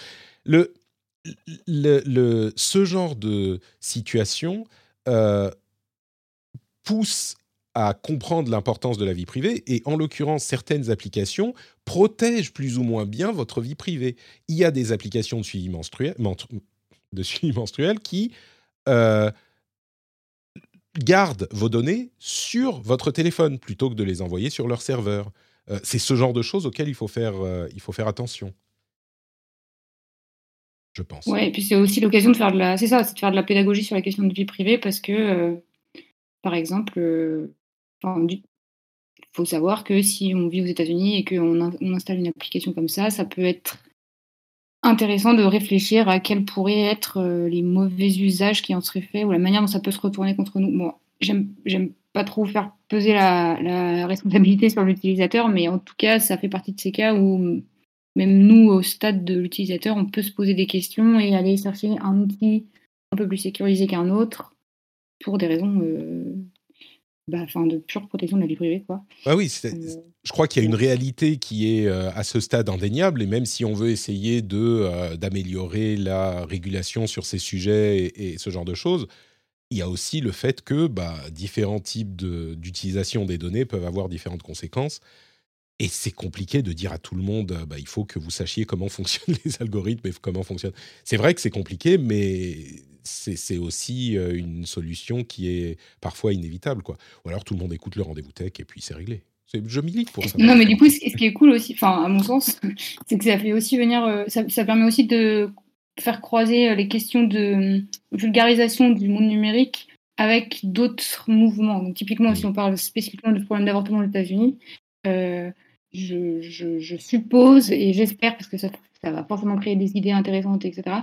le, le, le, ce genre de situation pousse à comprendre l'importance de la vie privée et en l'occurrence certaines applications protègent plus ou moins bien votre vie privée. Il y a des applications de suivi menstruel, de suivi menstruel qui euh, gardent vos données sur votre téléphone plutôt que de les envoyer sur leur serveur. Euh, c'est ce genre de choses auxquelles il faut faire, euh, attention. Je pense.
Oui, et puis c'est aussi l'occasion de faire de la, c'est ça, c'est de faire de la pédagogie sur la question de vie privée parce que, par exemple, il faut savoir que si on vit aux États-Unis et qu'on on installe une application comme ça, ça peut être intéressant de réfléchir à quels pourraient être euh, les mauvais usages qui en seraient faits ou la manière dont ça peut se retourner contre nous. Bon, j'aime pas trop faire peser la, responsabilité sur l'utilisateur, mais en tout cas, ça fait partie de ces cas où même nous, au stade de l'utilisateur, on peut se poser des questions et aller chercher un outil un peu plus sécurisé qu'un autre pour des raisons euh, bah, de pure protection de la vie privée. Quoi.
Bah oui, euh, je crois qu'il y a une réalité qui est euh, à ce stade indéniable, et même si on veut essayer de, euh, d'améliorer la régulation sur ces sujets et, ce genre de choses, il y a aussi le fait que bah, différents types d'utilisation des données peuvent avoir différentes conséquences. Et c'est compliqué de dire à tout le monde, bah, il faut que vous sachiez comment fonctionnent <laughs> les algorithmes et comment fonctionnent. C'est vrai que c'est compliqué, mais c'est aussi euh, une solution qui est parfois inévitable. Quoi. Ou alors tout le monde écoute le rendez-vous tech et puis c'est réglé. Je milite pour ça.
Non, mais du coup, ce qui est cool aussi, enfin, à mon sens, <laughs> c'est que ça fait aussi venir, euh, ça, permet aussi de faire croiser euh, les questions de vulgarisation du monde numérique avec d'autres mouvements. Donc, typiquement, si on parle spécifiquement du problème d'avortement aux États-Unis, je, suppose et j'espère, parce que ça, ça, va forcément créer des idées intéressantes, etc.,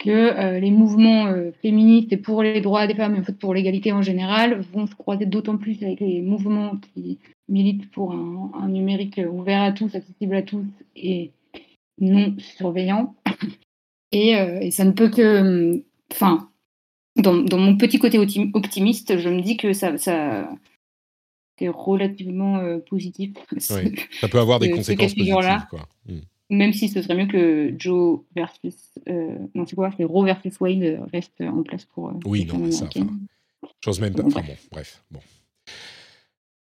que euh, les mouvements euh, féministes et pour les droits des femmes et en fait pour l'égalité en général vont se croiser d'autant plus avec les mouvements qui militent pour un, numérique ouvert à tous, accessible à tous et non surveillant. <coughs> et, euh, et, ça ne peut que... Enfin, dans, dans, mon petit côté optimiste, je me dis que ça, ça c'est relativement positif.
ça peut avoir des <laughs> conséquences positives. Quoi. Hmm.
Même si ce serait mieux que Joe versus. Euh, non, c'est quoi C'est Roe versus Wade reste en place pour. Euh,
oui, non, mais ça. J'ose même pas. Enfin bon, bref. Bon.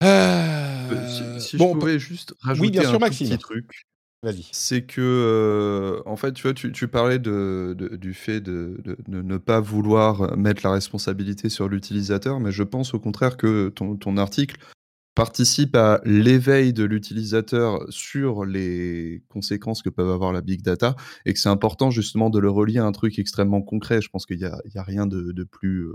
Euh,
si, je pouvais juste rajouter
bien sûr,
un
petit
truc.
Vas-y.
C'est que, en fait, tu vois, tu, parlais de, du fait de, ne pas vouloir mettre la responsabilité sur l'utilisateur, mais je pense au contraire que ton, ton article participe à l'éveil de l'utilisateur sur les conséquences que peuvent avoir la big data et que c'est important justement de le relier à un truc extrêmement concret. Je pense qu'il n'y a, rien de, de plus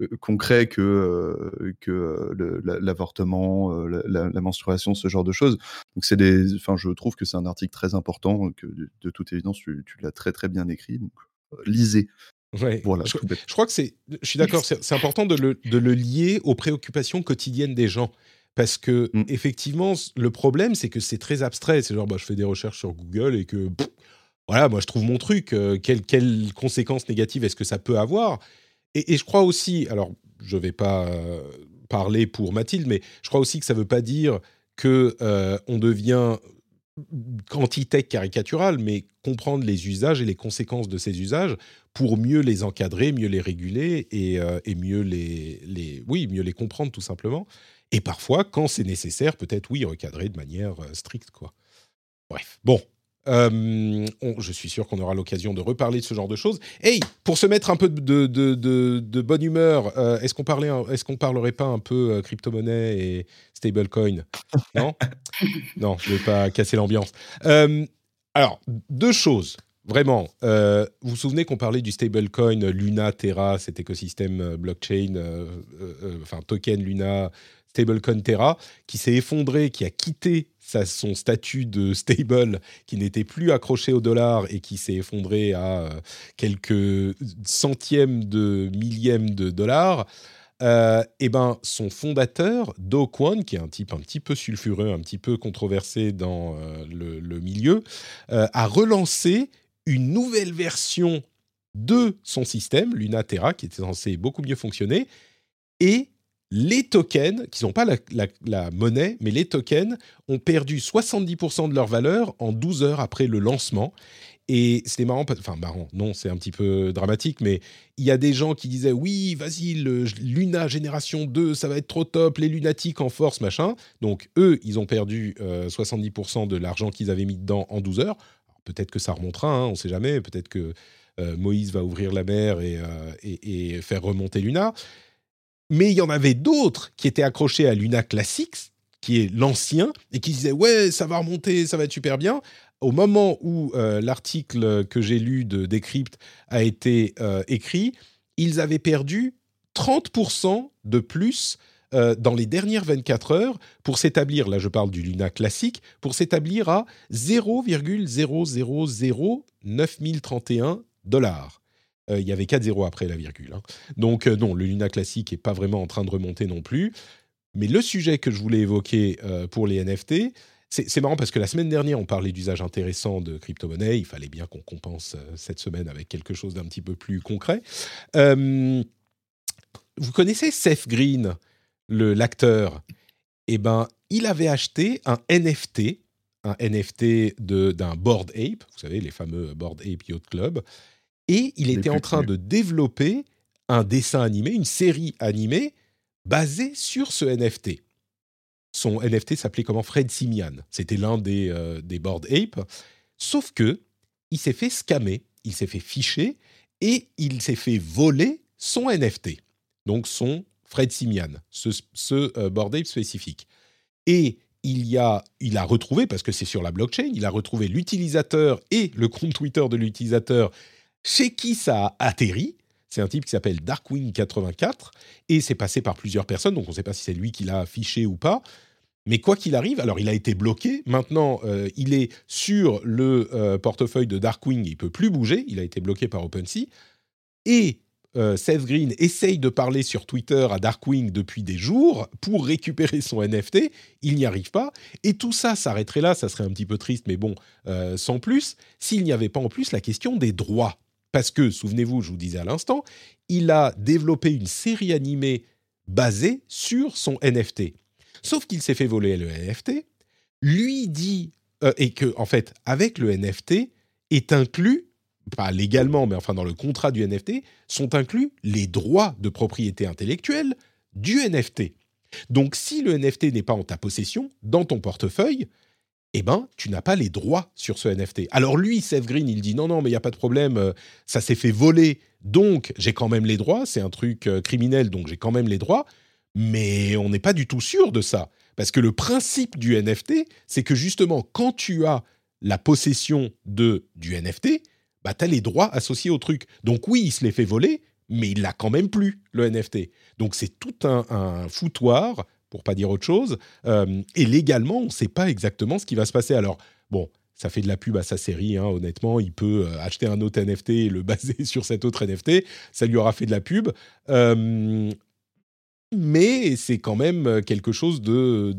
euh, concret que, euh, que l'avortement, euh, la, la, menstruation, ce genre de choses. Donc c'est des, enfin, je trouve que c'est un article très important, que de, toute évidence tu, tu l'as très très bien écrit. Donc lisez.
Ouais. Voilà, je, je, crois que c'est, je suis d'accord, c'est important de le, de le lier aux préoccupations quotidiennes des gens. Parce que, mmh. effectivement, le problème, c'est que c'est très abstrait. C'est genre, bah, je fais des recherches sur Google et que, voilà, moi, je trouve mon truc. Euh, quelles, conséquences négatives est-ce que ça peut avoir? Et, je crois aussi, alors, je ne vais pas euh, parler pour Mathilde, mais je crois aussi que ça ne veut pas dire que euh, on devient quantitech caricatural, mais comprendre les usages et les conséquences de ces usages pour mieux les encadrer, mieux les réguler et, et mieux les, les, oui, mieux les comprendre tout simplement. Et parfois, quand c'est nécessaire, peut-être oui, recadrer de manière euh, stricte. Quoi. Bref, bon. Euh, je suis sûr qu'on aura l'occasion de reparler de ce genre de choses. Hey, pour se mettre un peu de, de, de, bonne humeur, euh, est-ce qu'on parlait, est-ce qu'on parlerait pas un peu crypto-monnaie et stablecoin? Non, <laughs> non, je vais pas casser l'ambiance. alors, deux choses. Vraiment, vous vous souvenez qu'on parlait du stablecoin Luna, Terra, cet écosystème blockchain, enfin token Luna, stablecoin Terra, qui s'est effondré, qui a quitté son statut de <laughs> stable, qui n'était plus accroché au dollar et qui s'est effondré à euh, quelques centièmes de millièmes de dollars. Euh, eh ben, son fondateur, Do qui est un type un petit peu sulfureux, un petit peu controversé dans euh, le, milieu, a relancé une nouvelle version de son système, Luna Terra, qui était censé beaucoup mieux fonctionner, et les tokens, qui ne sont pas la, monnaie, mais les tokens, ont perdu 70% de leur valeur en 12 heures après le lancement. Et c'était marrant, enfin marrant, non, c'est un petit peu dramatique, mais il y a des gens qui disaient oui, vas-y, Luna génération 2, ça va être trop top, les lunatiques en force, machin. Donc eux, ils ont perdu 70% euh, de l'argent qu'ils avaient mis dedans en 12 heures. Peut-être que ça remontera, hein, on ne sait jamais, peut-être que euh, Moïse va ouvrir la mer et, euh, et faire remonter Luna. Mais il y en avait d'autres qui étaient accrochés à Luna Classics, qui est l'ancien, et qui disaient ouais, ça va remonter, ça va être super bien. Au moment où euh, l'article que j'ai lu de Decrypt a été euh, écrit, ils avaient perdu 30% de plus euh, dans les dernières 24 heures pour s'établir, là je parle du Luna classique, pour s'établir à 0,0009031 dollars. Euh, il y avait 4 zéros après la virgule. Hein. Donc euh, non, le Luna classique n'est pas vraiment en train de remonter non plus. Mais le sujet que je voulais évoquer euh, pour les NFT, c'est marrant parce que la semaine dernière, on parlait d'usage intéressant de crypto-monnaie. Il fallait bien qu'on compense cette semaine avec quelque chose d'un petit peu plus concret. vous connaissez Seth Green, l'acteur? Eh ben, il avait acheté un NFT, un NFT d'un Board Ape, vous savez, les fameux Board Ape Yacht Club, et il était en train de développer un dessin animé, une série animée basée sur ce NFT. Son NFT s'appelait comment? Fred Simian. C'était l'un des, euh, des Board Ape. Sauf que il s'est fait scammer, il s'est fait ficher et il s'est fait voler son NFT. Donc son Fred Simian, ce, ce euh, Board Ape spécifique. Et il, y a, il a retrouvé, parce que c'est sur la blockchain, il a retrouvé l'utilisateur et le compte Twitter de l'utilisateur chez qui ça a atterri. C'est un type qui s'appelle Darkwing84 et c'est passé par plusieurs personnes, donc on ne sait pas si c'est lui qui l'a affiché ou pas. Mais quoi qu'il arrive, alors il a été bloqué. Maintenant, euh, il est sur le euh, portefeuille de Darkwing, il peut plus bouger. Il a été bloqué par OpenSea. Et euh, Seth Green essaye de parler sur Twitter à Darkwing depuis des jours pour récupérer son NFT. Il n'y arrive pas. Et tout ça s'arrêterait là. Ça serait un petit peu triste, mais bon, sans plus. S'il n'y avait pas en plus la question des droits parce que, souvenez-vous, je vous disais à l'instant, il a développé une série animée basée sur son NFT. Sauf qu'il s'est fait voler le NFT, lui dit et que en fait, avec le NFT, est inclus pas légalement, mais enfin dans le contrat du NFT, sont inclus les droits de propriété intellectuelle du NFT. Donc si le NFT n'est pas en ta possession, dans ton portefeuille, eh ben, tu n'as pas les droits sur ce NFT. Alors lui, Seth Green, il dit non, non, mais il n'y a pas de problème, euh, ça s'est fait voler, donc j'ai quand même les droits, c'est un truc euh, criminel, donc j'ai quand même les droits, mais on n'est pas du tout sûr de ça. Parce que le principe du NFT, c'est que justement, quand tu as la possession de, du NFT, bah, tu as les droits associés au truc. Donc oui, il se les fait voler, mais il l'a quand même plus, le NFT. Donc c'est tout un, foutoir, pour pas dire autre chose. Euh, et légalement, on ne sait pas exactement ce qui va se passer. Alors, bon, ça fait de la pub à sa série, hein, honnêtement. Il peut euh, acheter un autre NFT et le <laughs> baser sur cet autre NFT. Ça lui aura fait de la pub. Euh, mais c'est quand même quelque chose de,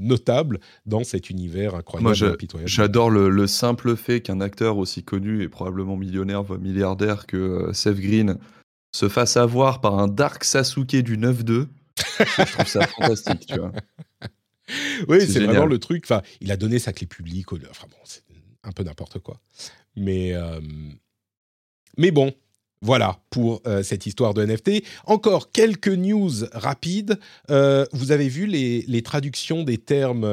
notable dans cet univers incroyable.
Moi, j'adore le, simple fait qu'un acteur aussi connu et probablement millionnaire, voire milliardaire que Seth Green se fasse avoir par un Dark Sasuke du 9-2. Je trouve ça fantastique, tu vois. <laughs>
Oui, c'est vraiment le truc. Enfin, il a donné sa clé publique. Enfin bon, c'est un peu n'importe quoi. Mais, euh, mais bon, voilà pour euh, cette histoire de NFT. Encore quelques news rapides. Euh, vous avez vu les, traductions des termes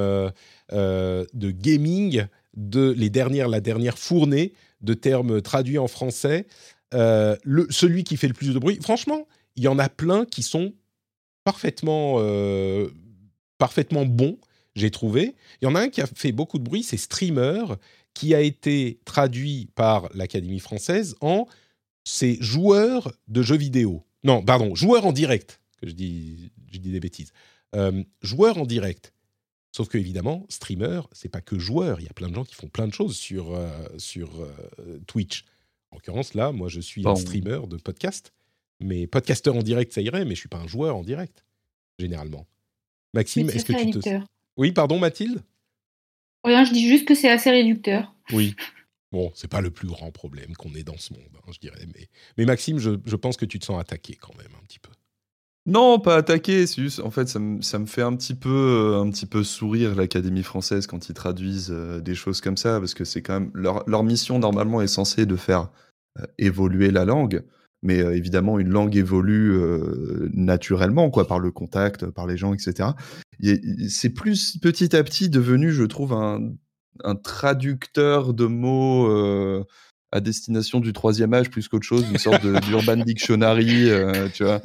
de gaming, de les dernières, la dernière fournée de termes traduits en français. Le, celui qui fait le plus de bruit. Franchement, il y en a plein qui sont parfaitement, parfaitement bons. J'ai trouvé. Il y en a un qui a fait beaucoup de bruit, c'est Streamer, qui a été traduit par l'Académie française en c'est joueur de jeux vidéo. Non, pardon, joueur en direct, que je dis, je dis des bêtises. Euh, joueur en direct. Sauf que évidemment, streamer, c'est pas que joueur. Il y a plein de gens qui font plein de choses sur euh, sur euh, Twitch. En l'occurrence, là, moi, je suis un streamer de podcast. Mais podcasteur en direct, ça irait, mais je suis pas un joueur en direct généralement. Maxime, est-ce que tu te Oui, pardon, Mathilde?
Rien, je dis juste que c'est assez réducteur.
Oui, <laughs> Bon, c'est pas le plus grand problème qu'on ait dans ce monde, hein, je dirais. Mais, mais Maxime, je, pense que tu te sens attaqué quand même un petit peu.
Non, pas attaqué. en fait, ça me, fait un petit peu, euh, un petit peu sourire l'Académie française quand ils traduisent euh, des choses comme ça, parce que c'est quand même leur, mission normalement est censée de faire euh, évoluer la langue, mais évidemment une langue évolue naturellement, quoi, par le contact, par les gens, etc. C'est plus petit à petit devenu, je trouve, un un traducteur de mots euh, à destination du troisième âge plus qu'autre chose, une sorte <laughs> d'urban dictionary, euh, tu vois.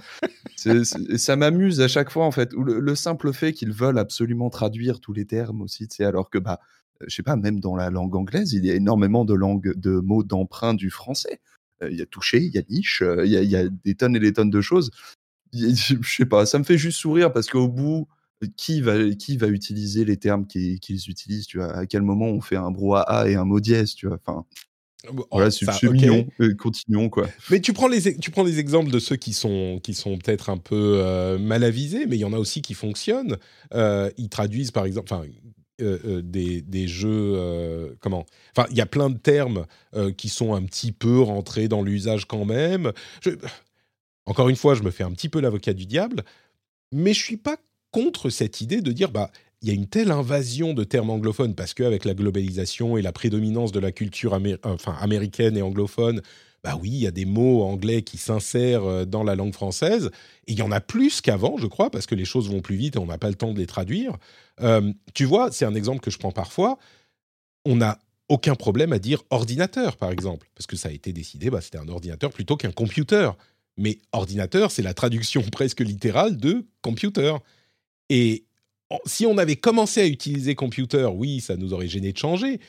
ça m'amuse à chaque fois, en fait. le, simple fait qu'ils veulent absolument traduire tous les termes aussi, tu sais, alors que, bah, je sais pas, même dans la langue anglaise, il y a énormément de, langues, de mots d'emprunt du français. Euh, il y a touché, il y a niche, il y, a des tonnes et des tonnes de choses. <laughs> Je sais pas, ça me fait juste sourire parce qu'au bout, qui va, qui va utiliser les termes qu'ils utilisent, tu vois, à quel moment on fait un brouhaha et un mot dièse, tu vois, enfin... Voilà, c'est mignon. Euh, continuons, quoi.
Mais tu prends, les, tu prends des exemples de ceux qui sont, qui sont peut-être un peu euh, mal avisés, mais il y en a aussi qui fonctionnent. Euh, ils traduisent, par exemple, enfin, des, des, jeux. comment? Enfin, il y a plein de termes qui sont un petit peu rentrés dans l'usage quand même. Encore une fois, je me fais un petit peu l'avocat du diable, mais je suis pas contre cette idée de dire bah il y a une telle invasion de termes anglophones parce qu'avec la globalisation et la prédominance de la culture enfin, américaine et anglophone, bah oui, il y a des mots anglais qui s'insèrent euh, dans la langue française. Et il y en a plus qu'avant, je crois, parce que les choses vont plus vite et on n'a pas le temps de les traduire. Euh, tu vois, c'est un exemple que je prends parfois. On n'a aucun problème à dire ordinateur, par exemple, parce que ça a été décidé, bah, c'était un ordinateur plutôt qu'un computer. Mais ordinateur, c'est la traduction <laughs> presque littérale de computer. Et si on avait commencé à utiliser computer, oui, ça nous aurait gêné de changer.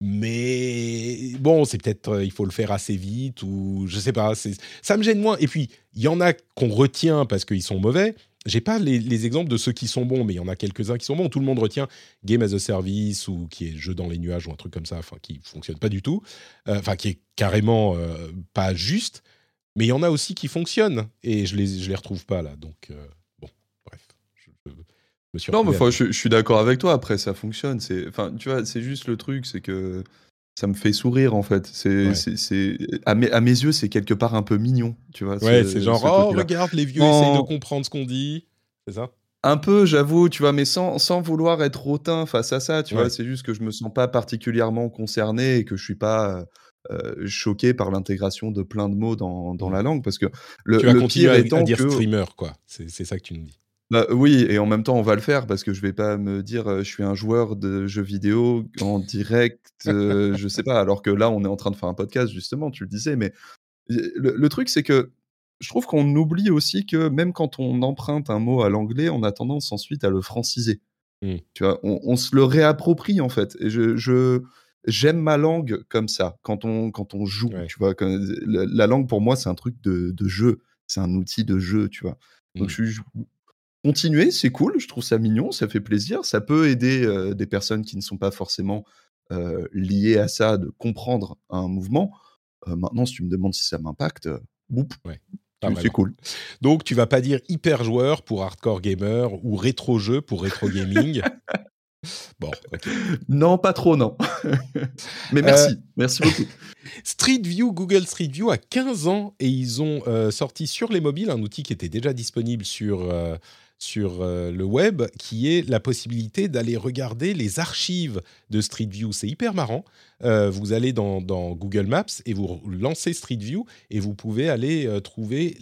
Mais bon, c'est peut-être euh, il faut le faire assez vite ou je sais pas. Ça me gêne moins. Et puis il y en a qu'on retient parce qu'ils sont mauvais. J'ai pas les, exemples de ceux qui sont bons, mais il y en a quelques-uns qui sont bons. Tout le monde retient Game as a Service ou qui est jeu dans les nuages ou un truc comme ça, enfin qui fonctionne pas du tout, euh, enfin qui est carrément euh, pas juste. Mais il y en a aussi qui fonctionnent et je les je les retrouve pas là. Donc
non, mais je, suis d'accord avec toi. Après, ça fonctionne. C'est, enfin, tu vois, c'est juste le truc, c'est que ça me fait sourire en fait. C'est, c'est, à, mes, à mes yeux, c'est quelque part un peu mignon, tu vois.
Ouais, c'est genre, oh, regarde, les vieux essayent de comprendre ce qu'on dit. C'est ça?
Un peu, j'avoue, tu vois, mais sans, sans vouloir être hautain face à ça, tu
Ouais.
vois. C'est juste que je me sens pas particulièrement concerné et que je suis pas euh, choqué par l'intégration de plein de mots dans, dans
Mmh.
la langue parce que le,
Tu vas
le
continuer
pire
à, à
étant
dire
que
streamer, quoi. C'est c'est ça que tu nous dis.
Bah, oui, et en même temps, on va le faire parce que je vais pas me dire euh, je suis un joueur de jeux vidéo en direct, euh, je sais pas, alors que là, on est en train de faire un podcast, justement, tu le disais, mais le, le truc, c'est que je trouve qu'on oublie aussi que même quand on emprunte un mot à l'anglais, on a tendance ensuite à le franciser.
Mm.
Tu vois, on, on se le réapproprie en fait. Et je, je- j'aime ma langue comme ça quand on quand on joue.
Ouais.
Tu vois, quand- la, la langue pour moi c'est un truc de, de jeu, c'est un outil de jeu. Tu vois. Donc
Mm.
je suis continuer, c'est cool. Je trouve ça mignon, ça fait plaisir. Ça peut aider euh, des personnes qui ne sont pas forcément euh, liées à ça de comprendre un mouvement. Euh, maintenant, si tu me demandes si ça m'impacte, oup,
Ouais.
c'est- cool.
Donc, tu vas pas dire hyper joueur pour hardcore gamer ou rétro jeu pour rétro gaming. <laughs> bon.
Non, pas trop, non. <laughs> Mais merci, merci beaucoup. <laughs>
Street View, Google Street View a 15 ans et ils ont euh, sorti sur les mobiles un outil qui était déjà disponible sur, euh, sur euh, le web, qui est la possibilité d'aller regarder les archives de Street View. C'est hyper marrant. Euh, vous allez dans, Google Maps et vous lancez Street View et vous pouvez aller euh, trouver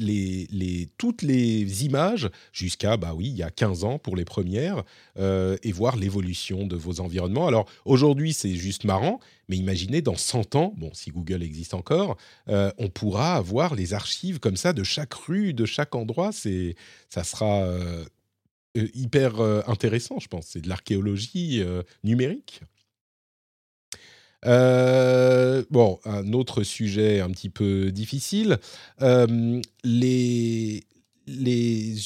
toutes les images jusqu'à, bah oui, il y a 15 ans pour les premières euh, et voir l'évolution de vos environnements. Alors aujourd'hui, c'est juste marrant, mais imaginez dans 100 ans, bon, si Google existe encore, on pourra avoir les archives comme ça de chaque rue, de chaque endroit. C'est, ça sera hyper intéressant, je pense. C'est de l'archéologie numérique. Euh, bon, un autre sujet un petit peu difficile. Euh, les,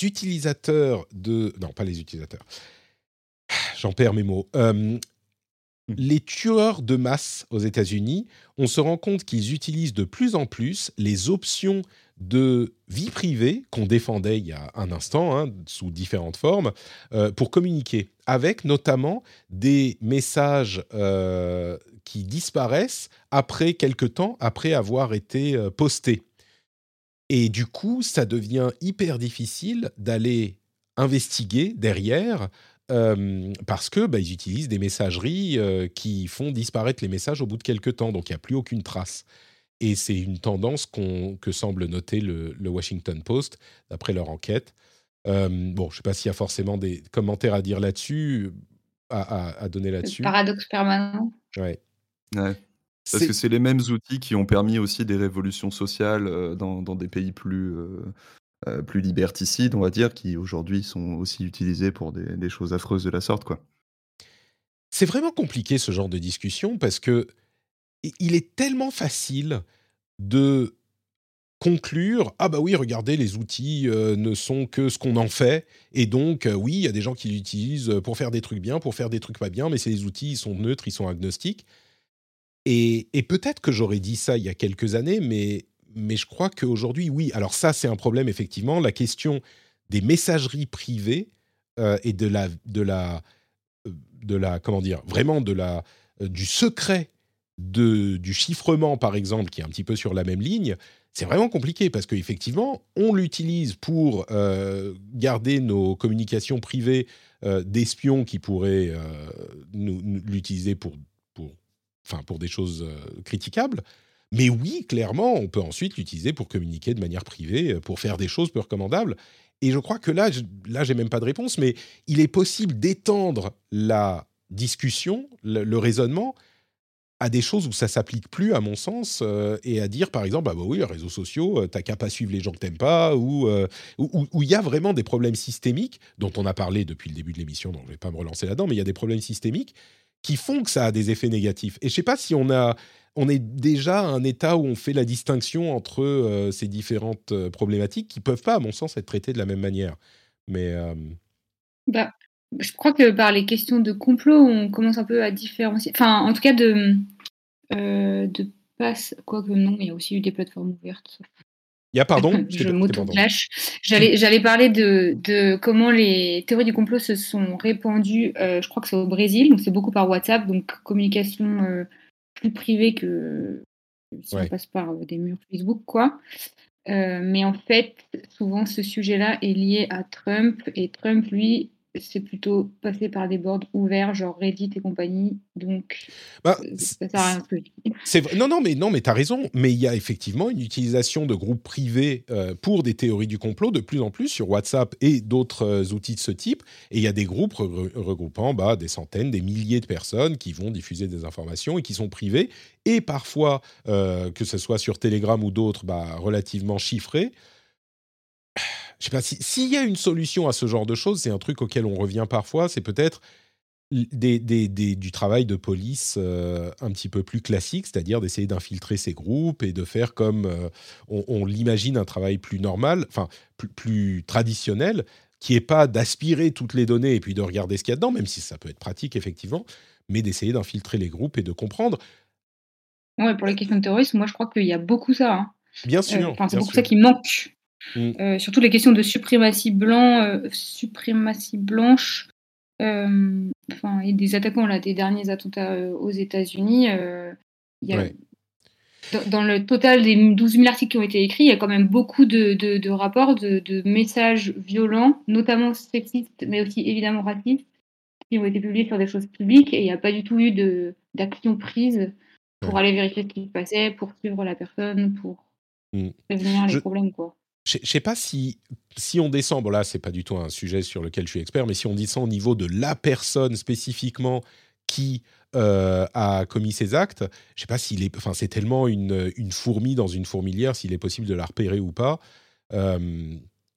utilisateurs de... Non, pas les utilisateurs. J'en perds mes mots. Euh, les tueurs de masse aux États-Unis, on se rend compte qu'ils utilisent de plus en plus les options de vie privée qu'on défendait il y a un instant, hein, sous différentes formes, euh, pour communiquer, avec notamment des messages euh, qui disparaissent après quelque temps, après avoir été euh, postés. Et du coup, ça devient hyper difficile d'aller investiguer derrière euh, parce que bah, ils utilisent des messageries euh, qui font disparaître les messages au bout de quelques temps, donc il n'y a plus aucune trace. Et c'est une tendance que semble noter le, le Washington Post, d'après leur enquête. Euh, bon, je ne sais pas s'il y a forcément des commentaires à dire là-dessus, à, à- à donner là-dessus.
Paradoxe permanent.
Ouais.
Ouais. Parce que c'est les mêmes outils qui ont permis aussi des révolutions sociales dans, dans des pays plus, euh, plus liberticides, on va dire, qui aujourd'hui sont aussi utilisés pour des, choses affreuses de la sorte. Quoi.
C'est vraiment compliqué ce genre de discussion parce que il est tellement facile de conclure ah bah oui regardez les outils euh, ne sont que ce qu'on en fait et donc euh, oui il y a des gens qui l'utilisent pour faire des trucs bien pour faire des trucs pas bien mais c'est les outils ils sont neutres ils sont agnostiques et peut-être que j'aurais dit ça il y a quelques années mais mais je crois qu'aujourd'hui oui. Alors ça c'est un problème effectivement. La question des messageries privées euh, et de la de la euh, de la comment dire vraiment de la euh, du secret de, du chiffrement par exemple qui est un petit peu sur la même ligne c'est vraiment compliqué parce qu'effectivement on l'utilise pour garder nos communications privées d'espions qui pourraient nous, l'utiliser pour pour pour des choses critiquables mais oui clairement on peut ensuite l'utiliser pour communiquer de manière privée euh, pour faire des choses peu recommandables et je crois que là, je, là, j'ai même pas de réponse, mais il est possible d'étendre la discussion, le, raisonnement à des choses où ça s'applique plus, à mon sens, euh, et à dire, par exemple, bah, bah oui, les réseaux sociaux, euh, t'as qu'à pas suivre les gens que t'aimes pas, ou euh, où il y a vraiment des problèmes systémiques dont on a parlé depuis le début de l'émission, donc je vais pas me relancer là-dedans, mais il y a des problèmes systémiques qui font que ça a des effets négatifs. Et je sais pas si on a, on est déjà à un état où on fait la distinction entre euh, ces différentes euh, problématiques qui peuvent pas, à mon sens, être traitées de la même manière. Mais euh,
Bah, je crois que par les questions de complot, on commence un peu à différencier. Enfin, en tout cas, de, de passe. Quoique non, il y a aussi eu des plateformes ouvertes.
il y a pardon, <laughs>
je m'auto-clash. J'allais, j'allais parler de, de comment les théories du complot se sont répandues. je crois que c'est au Brésil, donc c'est beaucoup par WhatsApp, donc communication plus privée que si
Ouais.
on passe par euh, des murs Facebook, quoi. mais en fait, souvent, ce sujet-là est lié à Trump. Et Trump, lui, c'est plutôt passé par des boards ouverts, genre Reddit et compagnie. Donc, bah, ça sert à rien
Non, non, mais non, mais t'as raison. Mais il y a effectivement une utilisation de groupes privés euh, pour des théories du complot de plus en plus sur WhatsApp et d'autres euh, outils de ce type. Et il y a des groupes regroupant bah, des centaines, des milliers de personnes qui vont diffuser des informations et qui sont privées et parfois, euh, que ce soit sur Telegram ou d'autres, bah, relativement chiffrés je sais pas s'il y a une solution à ce genre de choses, c'est un truc auquel on revient parfois, c'est peut-être des, du travail de police euh, un petit peu plus classique, c'est-à-dire d'essayer d'infiltrer ces groupes et de faire comme euh, on, l'imagine un travail plus normal, enfin plus, plus traditionnel, qui est pas d'aspirer toutes les données et puis de regarder ce qu'il y a dedans, même si ça peut être pratique effectivement, mais d'essayer d'infiltrer les groupes et de comprendre.
Ouais, pour les questions de terrorisme, moi je crois qu'il y a beaucoup ça. Hein.
Bien sûr.
Enfin, c'est beaucoup ça qui manque Mm. Euh, surtout les questions de suprématie, blanc, euh, suprématie blanche euh, enfin, et des attaquants, là, des derniers attentats aux États-Unis. dans, le total des 12 000 articles qui ont été écrits, il y a quand même beaucoup de, de, rapports, de, messages violents, notamment sexistes, mais aussi évidemment racistes, qui ont été publiés sur des choses publiques et il n'y a pas du tout eu d'action prise pour aller vérifier ce qui se passait, pour suivre la personne, pour mm. prévenir les problèmes. Quoi.
Je ne sais pas si, si on descend, bon là, c'est pas du tout un sujet sur lequel je suis expert, mais si on descend au niveau de la personne spécifiquement qui euh, a commis ces actes, je sais pas s'il est, enfin, c'est tellement une, une, fourmi dans une fourmilière, s'il est possible de la repérer ou pas. Euh,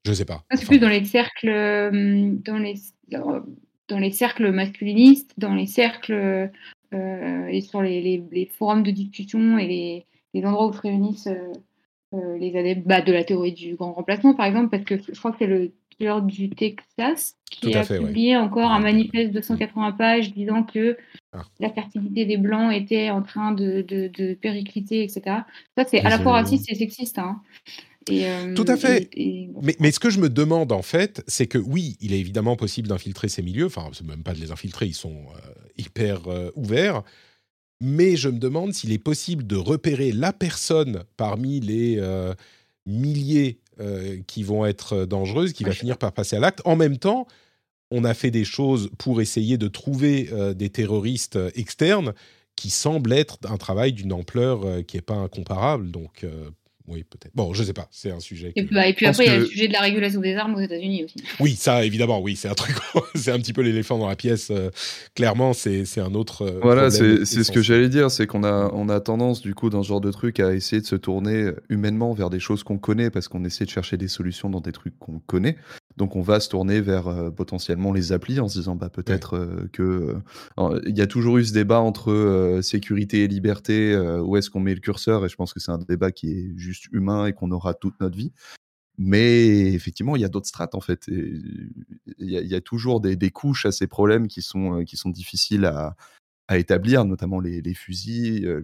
je ne sais pas.
C'est plus dans les cercles, euh, dans les, dans les cercles masculinistes, dans les cercles et sur les, les, les, forums de discussion et les, les endroits où se réunissent euh, les adeptes bah, de la théorie du grand remplacement, par exemple, parce que je crois que c'est le tueur du Texas qui a publié encore un manifeste de 180 pages disant que ah. la fertilité des Blancs était en train de, de, péricliter, etc. Ça, c'est à la fois raciste et sexiste. Hein.
Euh, Tout à fait. mais, mais, ce que je me demande en fait, c'est que oui, il est évidemment possible d'infiltrer ces milieux. Enfin, c'est même pas de les infiltrer, ils sont euh, hyper ouverts mais je me demande s'il est possible de repérer la personne parmi les euh, milliers euh, qui vont être dangereuses, qui va finir par passer à l'acte. En même temps, on a fait des choses pour essayer de trouver euh, des terroristes externes qui semblent être un travail d'une ampleur qui n'est pas incomparable. Donc, oui, peut-être. Bon, je sais pas, c'est un sujet.
Et, puis, après, il y a le sujet de la régulation des armes aux États-Unis aussi.
Oui, ça, évidemment, oui, c'est un truc, <laughs> c'est un petit peu l'éléphant dans la pièce. Euh, clairement, c'est un autre. Euh,
voilà, c'est ce que j'allais dire, c'est qu'on a, on a tendance, du coup, dans ce genre de truc, à essayer de se tourner humainement vers des choses qu'on connaît parce qu'on essaie de chercher des solutions dans des trucs qu'on connaît. Donc on va se tourner vers euh, potentiellement les applis en se disant bah peut-être euh, que euh, il y a toujours eu ce débat entre sécurité et liberté où est-ce qu'on met le curseur? Et je pense que c'est un débat qui est juste humain et qu'on aura toute notre vie. Mais effectivement, il y a d'autres strates en fait. Il y, a toujours des, des, couches à ces problèmes qui sont, qui sont difficiles à, à établir, notamment les, fusils, euh,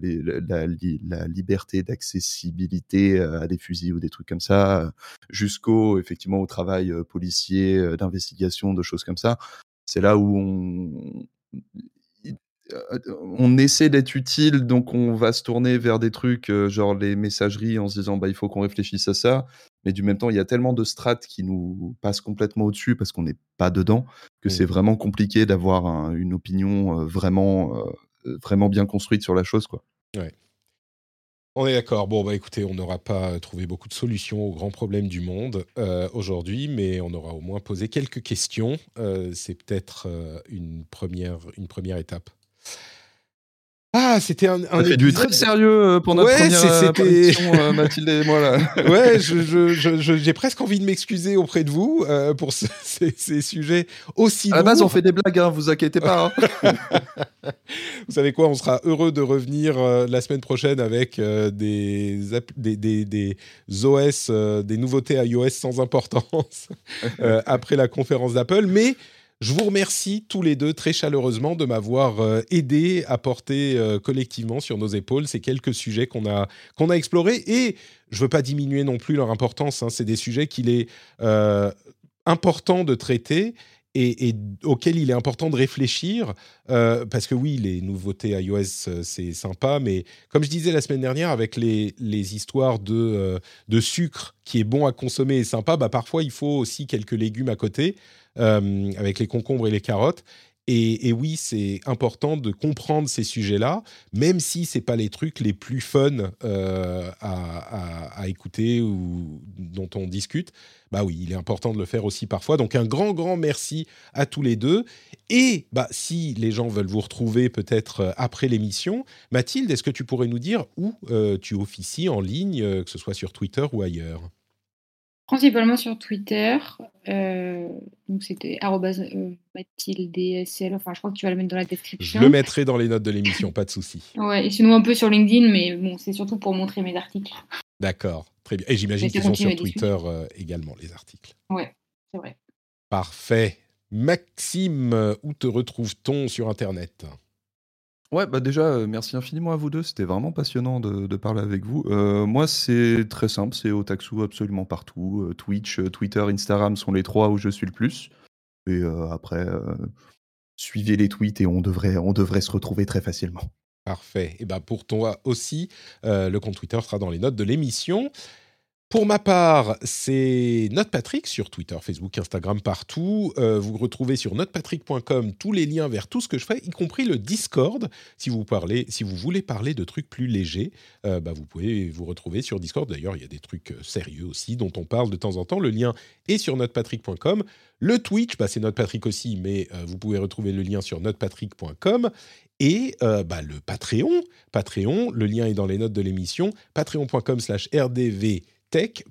la, la, liberté d'accessibilité euh, à des fusils ou des trucs comme ça, jusqu'au effectivement au travail euh, policier, d'investigation, de choses comme ça. C'est là où on, on essaie d'être utile, donc on va se tourner vers des trucs genre les messageries en se disant bah il faut qu'on réfléchisse à ça. Mais du même temps, il y a tellement de strates qui nous passent complètement au-dessus parce qu'on n'est pas dedans que c'est mmh. vraiment compliqué d'avoir une opinion vraiment, vraiment bien construite sur la chose, quoi.
Ouais. On est d'accord. Bon, bah écoutez, on n'aura pas trouvé beaucoup de solutions aux grands problèmes du monde aujourd'hui, mais on aura au moins posé quelques questions. c'est peut-être une, première, une première étape. Ah, c'était un,
un fait du très sérieux euh, pour notre ouais, première euh, euh, Mathilde et moi là. <laughs>
ouais, j'ai je, je, presque envie de m'excuser auprès de vous euh, pour <laughs> ces, ces, sujets aussi.
À la base, on fait des blagues, hein, vous inquiétez pas. Hein. <laughs>
vous savez quoi, on sera heureux de revenir la semaine prochaine avec des, des, des, des, OS, des nouveautés iOS sans importance après la conférence d'Apple, mais je vous remercie tous les deux très chaleureusement de m'avoir euh, aidé à porter euh, collectivement sur nos épaules ces quelques sujets qu'on a, a explorés. Et je ne veux pas diminuer non plus leur importance. Hein. C'est des sujets qu'il est euh, important de traiter et, auquel il est important de réfléchir, parce que oui, les nouveautés iOS, c'est sympa, mais comme je disais la semaine dernière, avec les, les histoires de, de sucre qui est bon à consommer et sympa, bah, parfois il faut aussi quelques légumes à côté, avec les concombres et les carottes. Et, oui, c'est important de comprendre ces sujets-là, même si c'est pas les trucs les plus fun euh, à, écouter ou dont on discute. Bah oui, il est important de le faire aussi parfois. Donc un grand, grand merci à tous les deux. Et bah si les gens veulent vous retrouver peut-être euh, après l'émission, Mathilde, est-ce que tu pourrais nous dire où euh, tu officies en ligne, que ce soit sur Twitter ou ailleurs?
Principalement sur Twitter. Euh, donc c'était euh, MathildeSL. Enfin, je crois que tu vas le mettre dans la description.
Je le mettrai dans les notes de l'émission, pas de souci.
Ouais, et sinon un peu sur LinkedIn, mais bon, c'est surtout pour montrer mes articles.
D'accord, très bien. Et j'imagine qu'ils sont sur Twitter euh, également, les articles.
Ouais, c'est vrai.
Parfait. Maxime, où te retrouve-t-on sur Internet?
Ouais, bah déjà, euh, merci infiniment à vous deux. C'était vraiment passionnant de, parler avec vous. Euh, moi, c'est très simple, c'est Otaxu absolument partout. Euh, Twitch, Twitter, Instagram sont les trois où je suis le plus. Et après, suivez les tweets et on devrait, on devrait se retrouver très facilement.
Parfait. Et ben pour toi aussi, le compte Twitter sera dans les notes de l'émission. Pour ma part, c'est NotePatrick sur Twitter, Facebook, Instagram, partout. Euh, vous retrouvez sur notepatrick.com tous les liens vers tout ce que je fais, y compris le Discord. Si vous, voulez parler de trucs plus légers, euh, bah, vous pouvez vous retrouver sur Discord. D'ailleurs, il y a des trucs euh, sérieux aussi dont on parle de temps en temps. Le lien est sur notepatrick.com. Le Twitch, bah, c'est NotePatrick aussi, mais vous pouvez retrouver le lien sur notepatrick.com. Et bah, le Patreon, Patreon, le lien est dans les notes de l'émission, patreon.com slash rdv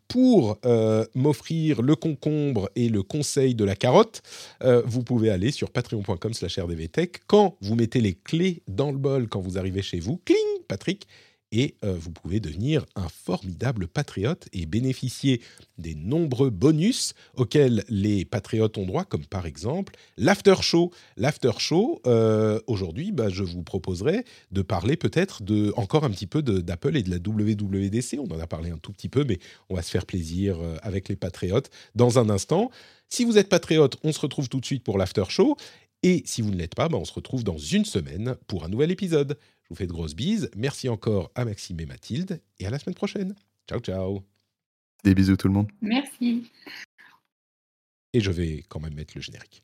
pour euh, m'offrir le concombre et le conseil de la carotte, euh, vous pouvez aller sur patreon.com slash rdvtech. Quand vous mettez les clés dans le bol, quand vous arrivez chez vous, cling, Patrick, et euh, vous pouvez devenir un formidable patriote et bénéficier des nombreux bonus auxquels les patriotes ont droit, comme par exemple l'after show. L'after show, euh, aujourd'hui, bah, je vous proposerai de parler peut-être de encore un petit peu d'Apple et de la WWDC. On en a parlé un tout petit peu, mais on va se faire plaisir euh, avec les patriotes dans un instant. Si vous êtes patriote, on se retrouve tout de suite pour l'after show. Et si vous ne l'êtes pas, bah, on se retrouve dans une semaine pour un nouvel épisode vous fais de grosses bises. Merci encore à Maxime et Mathilde et à la semaine prochaine. Ciao, ciao.
Des bisous tout le monde.
Merci.
Et je vais quand même mettre le générique.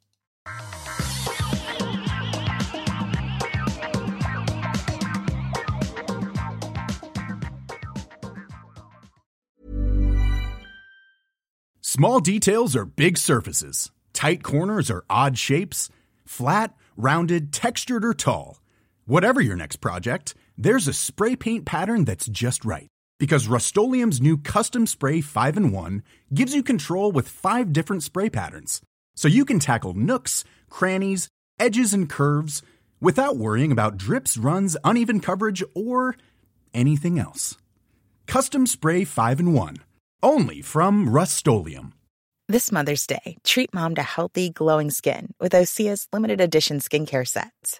Small details are big surfaces. Tight corners are odd shapes. Flat, rounded, textured or tall. Whatever your next project, there's a spray paint pattern that's just right. Because Rust new Custom Spray 5 and 1 gives you control with five different spray patterns. So you can tackle nooks, crannies, edges, and curves without worrying about drips, runs, uneven coverage, or anything else. Custom Spray 5 and 1. Only from Rust
This Mother's Day, treat mom to healthy, glowing skin with Osea's limited edition skincare sets.